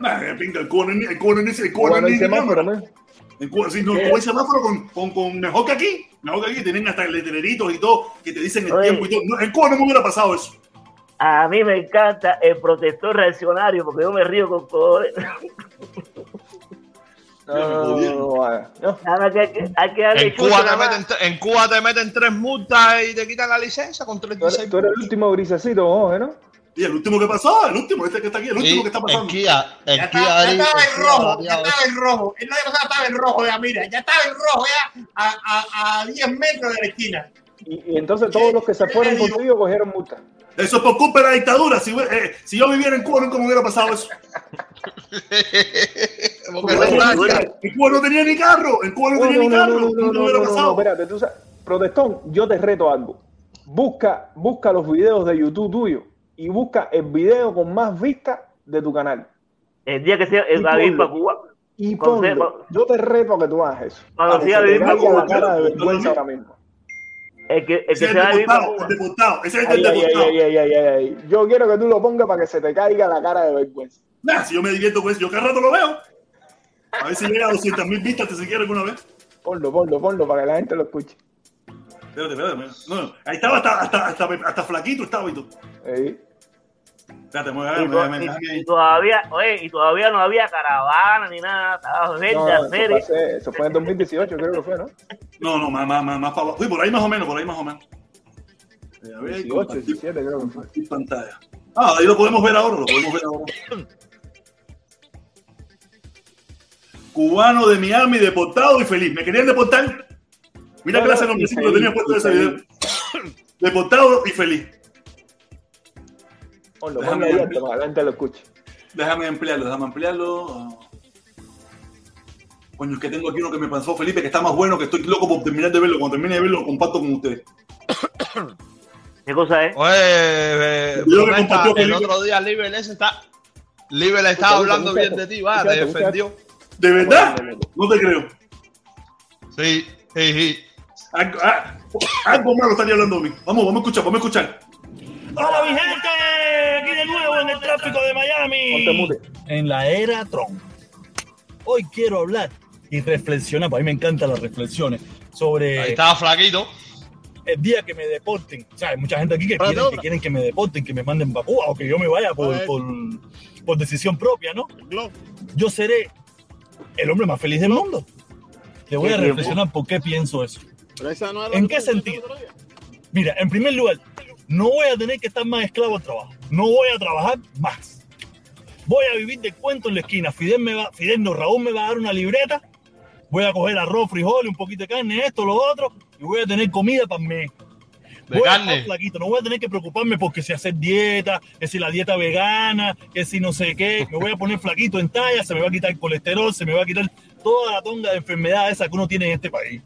Nah, eh, pinga, el cubo no es ni- el cubo no es el no Cuba es no. En Cuba, sí, no. Cuba hay semáforo con, con, con mejor que aquí. Mejor que aquí. Tienen hasta letreritos y todo que te dicen el Oye. tiempo y todo. No, en Cuba no me hubiera pasado eso. A mí me encanta el protector reaccionario porque yo me río con colores. No, no, no, no, vaya. No. Nada más que hay que, hay que darle En Cuba, te meten, en Cuba te meten tres multas y te quitan la licencia con Tú eres, 36 tú eres el último grisecito, Jorge, ¿no? Y el último que pasó, el último, este que está aquí, el último Sí, que está el pasando. Kia, el Ya, Kia está- ya ahí, estaba el en Kia rojo, ya estaba en rojo. El año pasado estaba en rojo, ya mira, ya estaba en rojo ya a, a, a 10 metros de la esquina. Y, y entonces todos los que se fueron contigo cogieron multa. Eso es por culpa de la dictadura. Si, eh, si yo viviera en Cuba, nunca me hubiera pasado eso. Porque no no- en Cuba no tenía ni carro. En Cuba no, tenía ni carro. no, no, hubiera no, no, pasado. no, espérate, tú sabes, Protestón, yo te reto algo. Busca, busca los videos de YouTube tuyo y busca el video con más vistas de tu canal. El día que sea el ponlo. para Cuba. Y sea- ponlo. Yo te reto a que tú hagas eso. Cuando A que siga se te viviendo caiga Cuba, la cara de vergüenza ahora mismo. El que, el que Ese es se el para Cuba. el deportado. Ese es el ay, ay, deportado. ay, ay, ay, ay. Yo quiero que tú lo pongas para que se te caiga la cara de vergüenza. Nah, si yo me divierto con eso, yo cada rato lo veo. A ver si llega a 200 mil vistas, te siquiera alguna vez. Ponlo, ponlo, ponlo para que la gente lo escuche. Espérate, espérate. No, no, ahí estaba hasta, hasta, hasta, hasta flaquito, estaba y todo. Ey. Espérate, me voy a Y, ver, y- me voy a ver. y todavía, oye, y todavía no había caravana ni nada, estaba verde, No, eso, hacer fue, eso fue en 2018, creo que fue, ¿no? No, no, más, más, más, más para. Uy, por ahí más o menos, por ahí más o menos. Eh, A ver, 18, compartir, 17, creo que fue. pantalla. Ah, ahí lo podemos ver ahora, lo podemos ver ahora. Cubano de Miami, deportado y feliz. ¿Me querían deportar? Mira No, clase de que tenía puesto y ese video. Deportado y feliz. Ponlo, Déjame gente lo escuche. Déjame ampliarlo, déjame ampliarlo. Coño, es que tengo aquí uno que me pasó Felipe, que está más bueno, que estoy loco por terminar de verlo. Cuando termine de verlo, lo comparto con ustedes. ¿Qué cosa es? Oye, eh, El que otro día Libel ese está. Libel estaba Escucha, hablando bien de ti, va, te defendió. ¿De verdad? No, te creo. Sí, sí, sí. Algo, ah, algo malo estaría hablando de mí. Vamos, vamos a escuchar, vamos a escuchar. Hola mi gente, aquí de nuevo en el tráfico de Miami. En la era Trump. Hoy quiero hablar y reflexionar, para mí me encantan las reflexiones, sobre Ahí estaba flaquito. el día que me deporten. O sea, hay mucha gente aquí que quieren, que quieren que me deporten, que me manden para Cuba o que yo me vaya por, A por, por decisión propia, ¿no? Yo seré el hombre más feliz del mundo. Te voy ¿Qué a reflexionar por qué pienso eso. Pero esa no era ¿En qué sentido? Mira, en primer lugar, no voy a tener que estar más esclavo al trabajo. No voy a trabajar más. Voy a vivir de cuento en la esquina. Fidel, me va, Fidel no, Raúl me va a dar una libreta. Voy a coger arroz, frijoles, un poquito de carne, esto, lo otro. Y voy a tener comida para mí. De Voy a carne. estar flaquito. No voy a tener que preocuparme porque si hacer dieta, que si la dieta vegana, que si no sé qué. Me voy a poner flaquito en talla, se me va a quitar el colesterol, se me va a quitar toda la tonga de enfermedad esa que uno tiene en este país.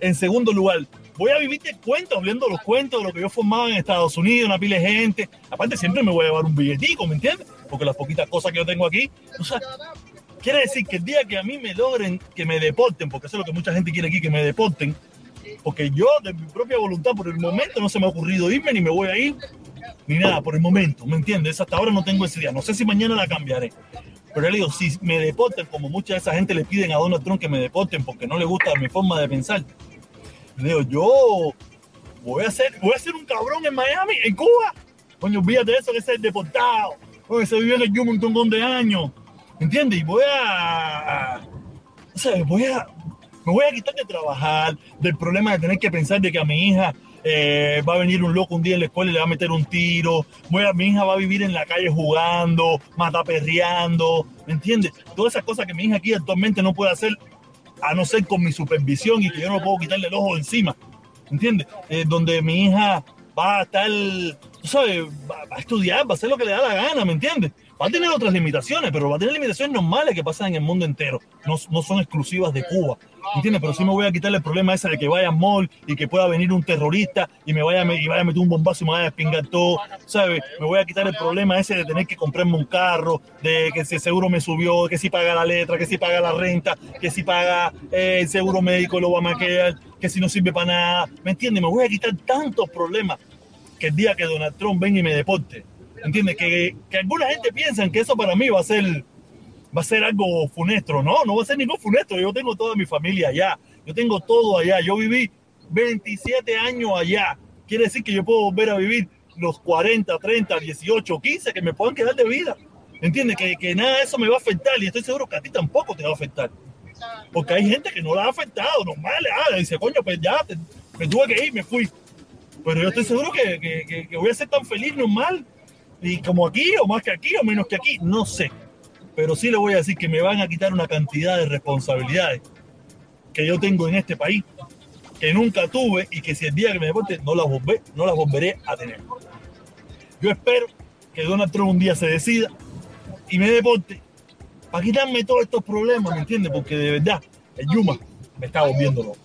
En segundo lugar, voy a vivir de cuentos, hablando los cuentos de lo que yo formaba en Estados Unidos, una pila de gente. Aparte, siempre me voy a llevar un billetico, ¿me entiendes? Porque las poquitas cosas que yo tengo aquí, o sea, quiere decir que el día que a mí me logren que me deporten, porque eso es lo que mucha gente quiere aquí, que me deporten, porque yo de mi propia voluntad, por el momento no se me ha ocurrido irme, ni me voy a ir, ni nada, por el momento, ¿me entiendes? Hasta ahora no tengo ese día, no sé si mañana la cambiaré. Pero le digo, si me deporten, como mucha de esa gente le piden a Donald Trump que me deporten porque no le gusta mi forma de pensar, le digo, yo voy a ser, voy a ser un cabrón en Miami, en Cuba. Coño, olvídate de eso, que ser deportado. Coño, se vivió en el Yuma un montón de años. ¿Entiendes? Y voy a, a- o sea, voy a, Me voy a quitar de trabajar, del problema de tener que pensar de que a mi hija eh, va a venir un loco un día en la escuela y le va a meter un tiro. Voy a, mi hija va a vivir en la calle jugando, mataperreando, ¿me entiendes? Todas esas cosas que mi hija aquí actualmente no puede hacer, a no ser con mi supervisión y que yo no puedo quitarle el ojo encima, ¿entiendes? Eh, donde mi hija va a estar, tú sabes, va, va a estudiar, va a hacer lo que le da la gana, ¿me entiendes? Va a tener otras limitaciones, pero va a tener limitaciones normales que pasan en el mundo entero. No, no son exclusivas de Cuba. ¿Entiendes? Pero sí me voy a quitarle el problema ese de que vaya a mall y que pueda venir un terrorista y me vaya, y vaya a meter un bombazo y me vaya a despingar todo. ¿Sabes? Me voy a quitar el problema ese de tener que comprarme un carro, de que si el seguro me subió, que si paga la letra, que si paga la renta, que si paga eh, el seguro médico, lo va a maquillar, que si no sirve para nada. ¿Me entiendes? Me voy a quitar tantos problemas que el día que Donald Trump venga y me deporte, ¿entiendes? Que, que alguna gente piensa que eso para mí va a ser va a ser algo funestro. No, no va a ser ningún funestro. Yo tengo toda mi familia allá. Yo tengo todo allá. Yo viví 27 años allá. Quiere decir que yo puedo volver a vivir los 40, 30, 18, 15 que me puedan quedar de vida. ¿Entiendes? Que, que nada de eso me va a afectar y estoy seguro que a ti tampoco te va a afectar. Porque hay gente que no la ha afectado, normal. Ah, dice, coño, pues ya te- me tuve que ir, me fui. Pero yo estoy seguro que- que- que voy a ser tan feliz normal. Y como aquí, o más que aquí, o menos que aquí, no sé pero sí le voy a decir que me van a quitar una cantidad de responsabilidades que yo tengo en este país, que nunca tuve y que si el día que me deporte no las, volveré a tener. Yo espero que Donald Trump un día se decida y me deporte para quitarme todos estos problemas, ¿me entiendes? Porque de verdad, el Yuma me está volviendo loco.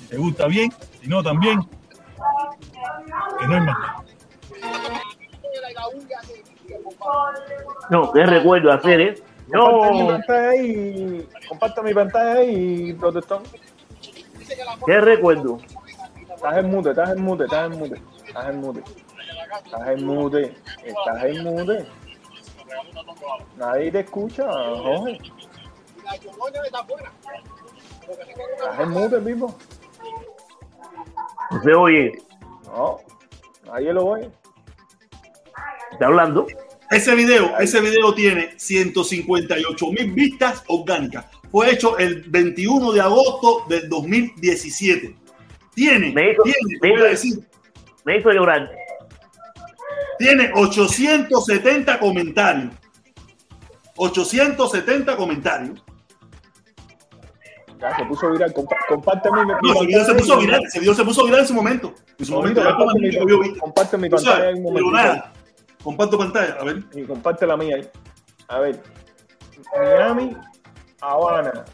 Si te gusta bien, si no también, que no hay más. No, qué recuerdo hacer, ¿eh? Comparte mi No, pantalla ahí, comparte mi pantalla ahí, protestón. qué recuerdo. Estás en mute, estás en mute, estás en mute, estás en mute. Estás en mute, estás en mute. Nadie te escucha, Jorge. Estás en mute, mismo. No se oye. No, nadie lo oye. Está hablando. Ese video, ese video tiene 158 mil vistas orgánicas. Fue hecho el 21 de agosto del 2017. Tiene, Me hizo- tiene, me voy a hizo- decir, Me hizo llorar. tiene 870 comentarios. 870 comentarios. Ya se puso viral. Compa comparte mi, No, ese video se puso viral, ese video se puso viral en su momento. En su momento, comparte mi, pantalla ahí un nada, comparto pantalla, a ver. Y comparte la mía ahí. A ver. Miami, Habana.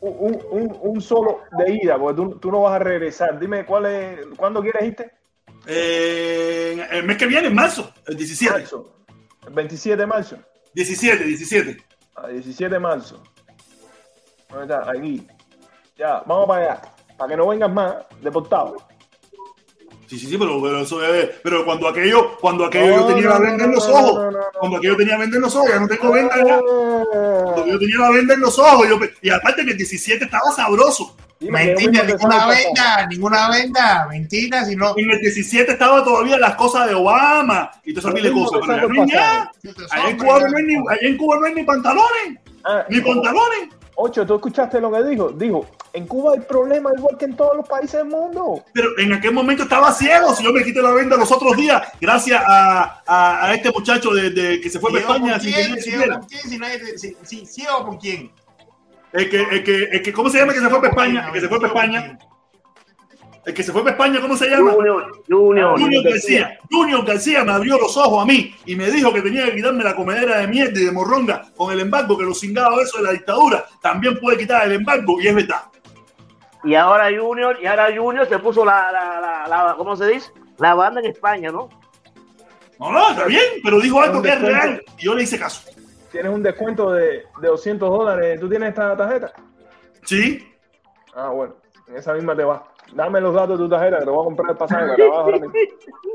Un, un- un- solo de ida, porque tú, tú no vas a regresar. Dime cuál es, ¿cuándo quieres irte? Eh, el mes que viene, en marzo, el 17. Marzo. El 27 de marzo. 17, 17. A 17 de marzo. ¿Dónde está? Aquí. Ya, vamos para allá. Para que no vengas más deportado. Sí, sí, sí, pero, pero eso es. Pero cuando aquello, cuando aquello No, yo tenía la venda en los ojos, cuando aquello tenía venda en los ojos, ya no tengo venda ya. Cuando yo tenía la venda en los ojos, yo, y aparte que el 17 estaba sabroso. Mentira, ninguna venda, ninguna venda, mentira, si no. En el 17 estaba todavía las cosas de Obama y todas esas miles de cosas. Pero no hay nada. Ni, allá en Cuba no hay ni pantalones, Ah, ni pantalones. Ocho, ¿tú escuchaste lo que dijo? Dijo, en Cuba hay problemas igual que en todos los países del mundo. Pero en aquel momento estaba ciego. Si yo me quité la venda los otros días, gracias a, a, a este muchacho de, de- que se fue para ¿Ciego España sin que ¿Ciego con quién? Si nadie si- si- ¿Ciego con quién? El que, el que, el que, ¿cómo se llama que se fue para España? El que se fue para España. El que se fue para España, ¿cómo se llama? Junior, Junior. Junior García. Junior García me abrió los ojos a mí y me dijo que tenía que quitarme la comedera de mierda y de morronga con el embargo, que los cingados eso de la dictadura también puede quitar el embargo, y es verdad. Y ahora Junior, y ahora Junior se puso la, la, la, la- ¿cómo se dice? La banda en España, ¿no? No, no, está bien, pero dijo algo que es real y yo le hice caso. Tienes un descuento de, de 200 dólares. ¿Tú tienes esta tarjeta? Sí. Ah, bueno. En esa misma te va. Dame los datos de tu tarjeta que te voy a comprar el pasaje para trabajo ahora mismo.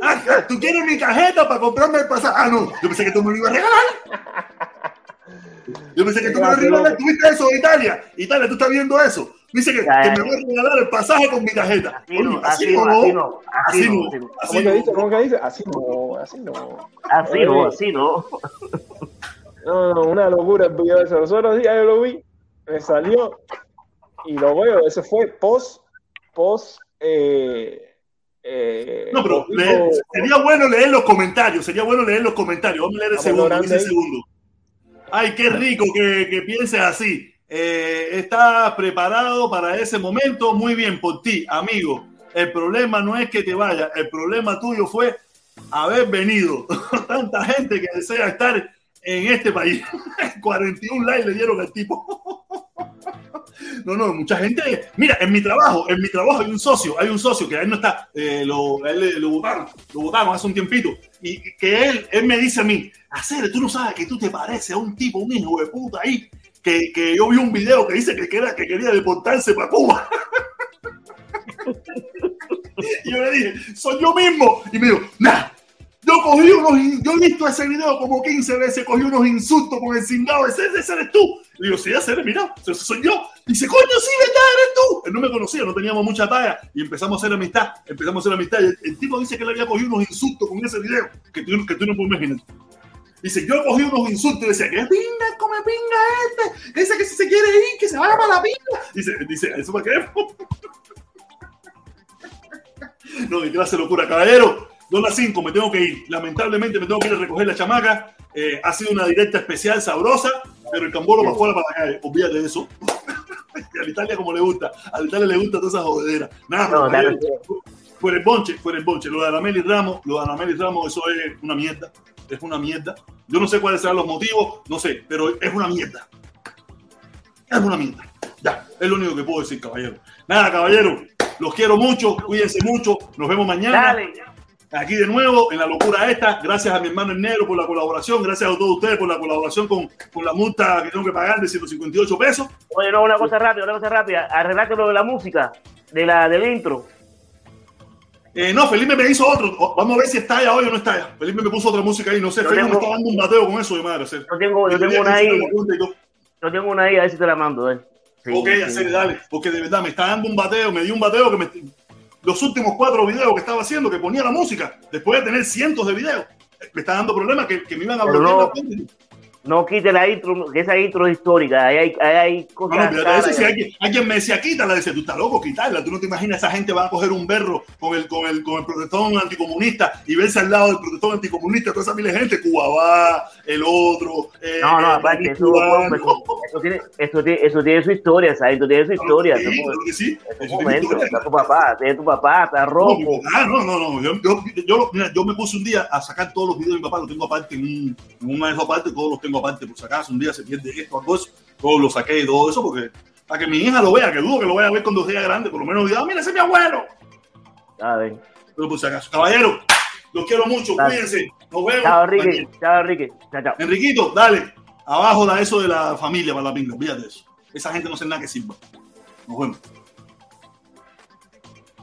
Ah, ah, ¿Tú quieres mi tarjeta para comprarme el pasaje? Ah, no, yo pensé que tú me lo ibas a regalar. Yo pensé que tú me lo ibas a regalar. ¿Tú viste eso de Italia? Italia, tú estás viendo eso. Dice que, que me voy a regalar el pasaje con mi tarjeta. Así no, así no, así no, así no. así ¿Cómo que no. dice? ¿Cómo que dice? Así no, así no. Así no, así no. No, no, una locura el video ese. Los otros días yo lo vi, me salió y lo veo, ese fue post, post, eh, eh, No, pero leer- sería bueno leer los comentarios, sería bueno leer los comentarios. Vamos a leer el segundo, ahí. segundo. Ay, qué rico que, que pienses así. Eh, ¿Estás preparado para ese momento? Muy bien por ti, amigo. El problema no es que te vayas, el problema tuyo fue haber venido. Tanta gente que desea estar en este país. 41 likes le dieron al tipo. No, no, mucha gente. Mira, en mi trabajo, en mi trabajo hay un socio, hay un socio que él no está, eh, lo, él lo votaron, lo votaron hace un tiempito. Y que él, él me dice a mí, hacer, tú no sabes que tú te pareces a un tipo, un hijo de puta ahí, que, que yo vi un video que dice que, que que quería deportarse para Cuba. y yo le dije, soy yo mismo. Y me dijo, nah, yo cogí unos, yo he visto ese video como 15 veces, cogí unos insultos con el cingado, ese, ese eres tú. Le digo, sí, ese eres, mira, ese soy yo. Dice, coño, sí, verdad, eres tú. Él no me conocía, no teníamos mucha talla y empezamos a hacer amistad, empezamos a hacer amistad. El, tipo dice que le había cogido unos insultos con ese video, que tú, que tú no puedes imaginar. Dice, yo cogí unos insultos y decía, que pinga, come pinga este, dice que si se quiere ir, que se vaya para la pinga. Dice, dice, ¿eso para qué? No, qué clase de locura. Caballero, dos las cinco, me tengo que ir. Lamentablemente me tengo que ir a recoger la chamaca. Eh, ha sido una directa especial, sabrosa, pero el cambolo para afuera, para la calle. Olvídate de eso. Y a la Italia como le gusta. A la Italia le gusta toda esa jodedera. Nada, No, claro. por el bonche, por el bonche. Lo de Anameli Ramos, lo de Anameli Ramos, eso es una mierda. Es una mierda. Yo no sé cuáles serán los motivos, no sé, pero es una mierda. Es una mierda. Ya, es lo único que puedo decir, caballero. Nada, caballero, los quiero mucho, cuídense mucho, nos vemos mañana. Dale. Aquí de nuevo, en la locura esta, gracias a mi hermano el negro por la colaboración, gracias a todos ustedes por la colaboración con, con la multa que tengo que pagar de 158 pesos. Oye, no, una cosa rápida, una cosa rápida. Arreglate lo de la música, de la, del intro. Eh, no, Felipe me hizo otro. Vamos a ver si está allá hoy o no está allá. Felipe me puso otra música ahí, no sé. Yo Felipe me está dando un bateo con eso de madre. hacer. Yo tengo, yo tengo una ahí. Yo tengo una ahí, a ver si te la mando. eh. Sí, ok, sí. hacer, dale. Porque de verdad me está dando un bateo, me dio un bateo que me. Los últimos cuatro videos que estaba haciendo, que ponía la música, después de tener cientos de videos, me está dando problemas que, que me iban a bloquear no-. No quite la intro, que esa intro es histórica. Ahí hay, ahí hay No, cosas. no, eso sí, alguien, alguien me decía, quítala, decía, tú estás loco, quitarla, tú no te imaginas, esa gente va a coger un berro con el, con el, con el protestón anticomunista y verse al lado del protestón anticomunista, toda esa mil de gente, Cuba va, el otro, eh, No, no, eh, aparte, eso, Cubano. eso, eso tiene, eso, tiene, eso tiene su historia, ¿sabes? Eso tiene su historia. Sí, claro que sí, es un momento, historia. está tu papá, tiene tu papá, está No, rojo. papá, no, no, no. Yo, yo, yo, mira, yo me puse un día a sacar todos los videos de mi papá, los tengo aparte en, un, en una de esas partes, todos los tengo aparte, por si acaso un día se pierde esto, algo eso, todos lo saqué y todo eso, porque para que mi hija lo vea, que dudo que lo vaya a ver cuando sea grande, por lo menos diga, "Ah, mira, ese es mi abuelo. Ver. Pero por si acaso, caballero, los quiero mucho, Dale. cuídense, nos vemos. Chao, Enrique. Chao, Enrique. Chao, chao. Enriquito, dale, abajo da eso de la familia para la pinga, olvídate eso. Esa gente no sé nada que sirva. Nos vemos.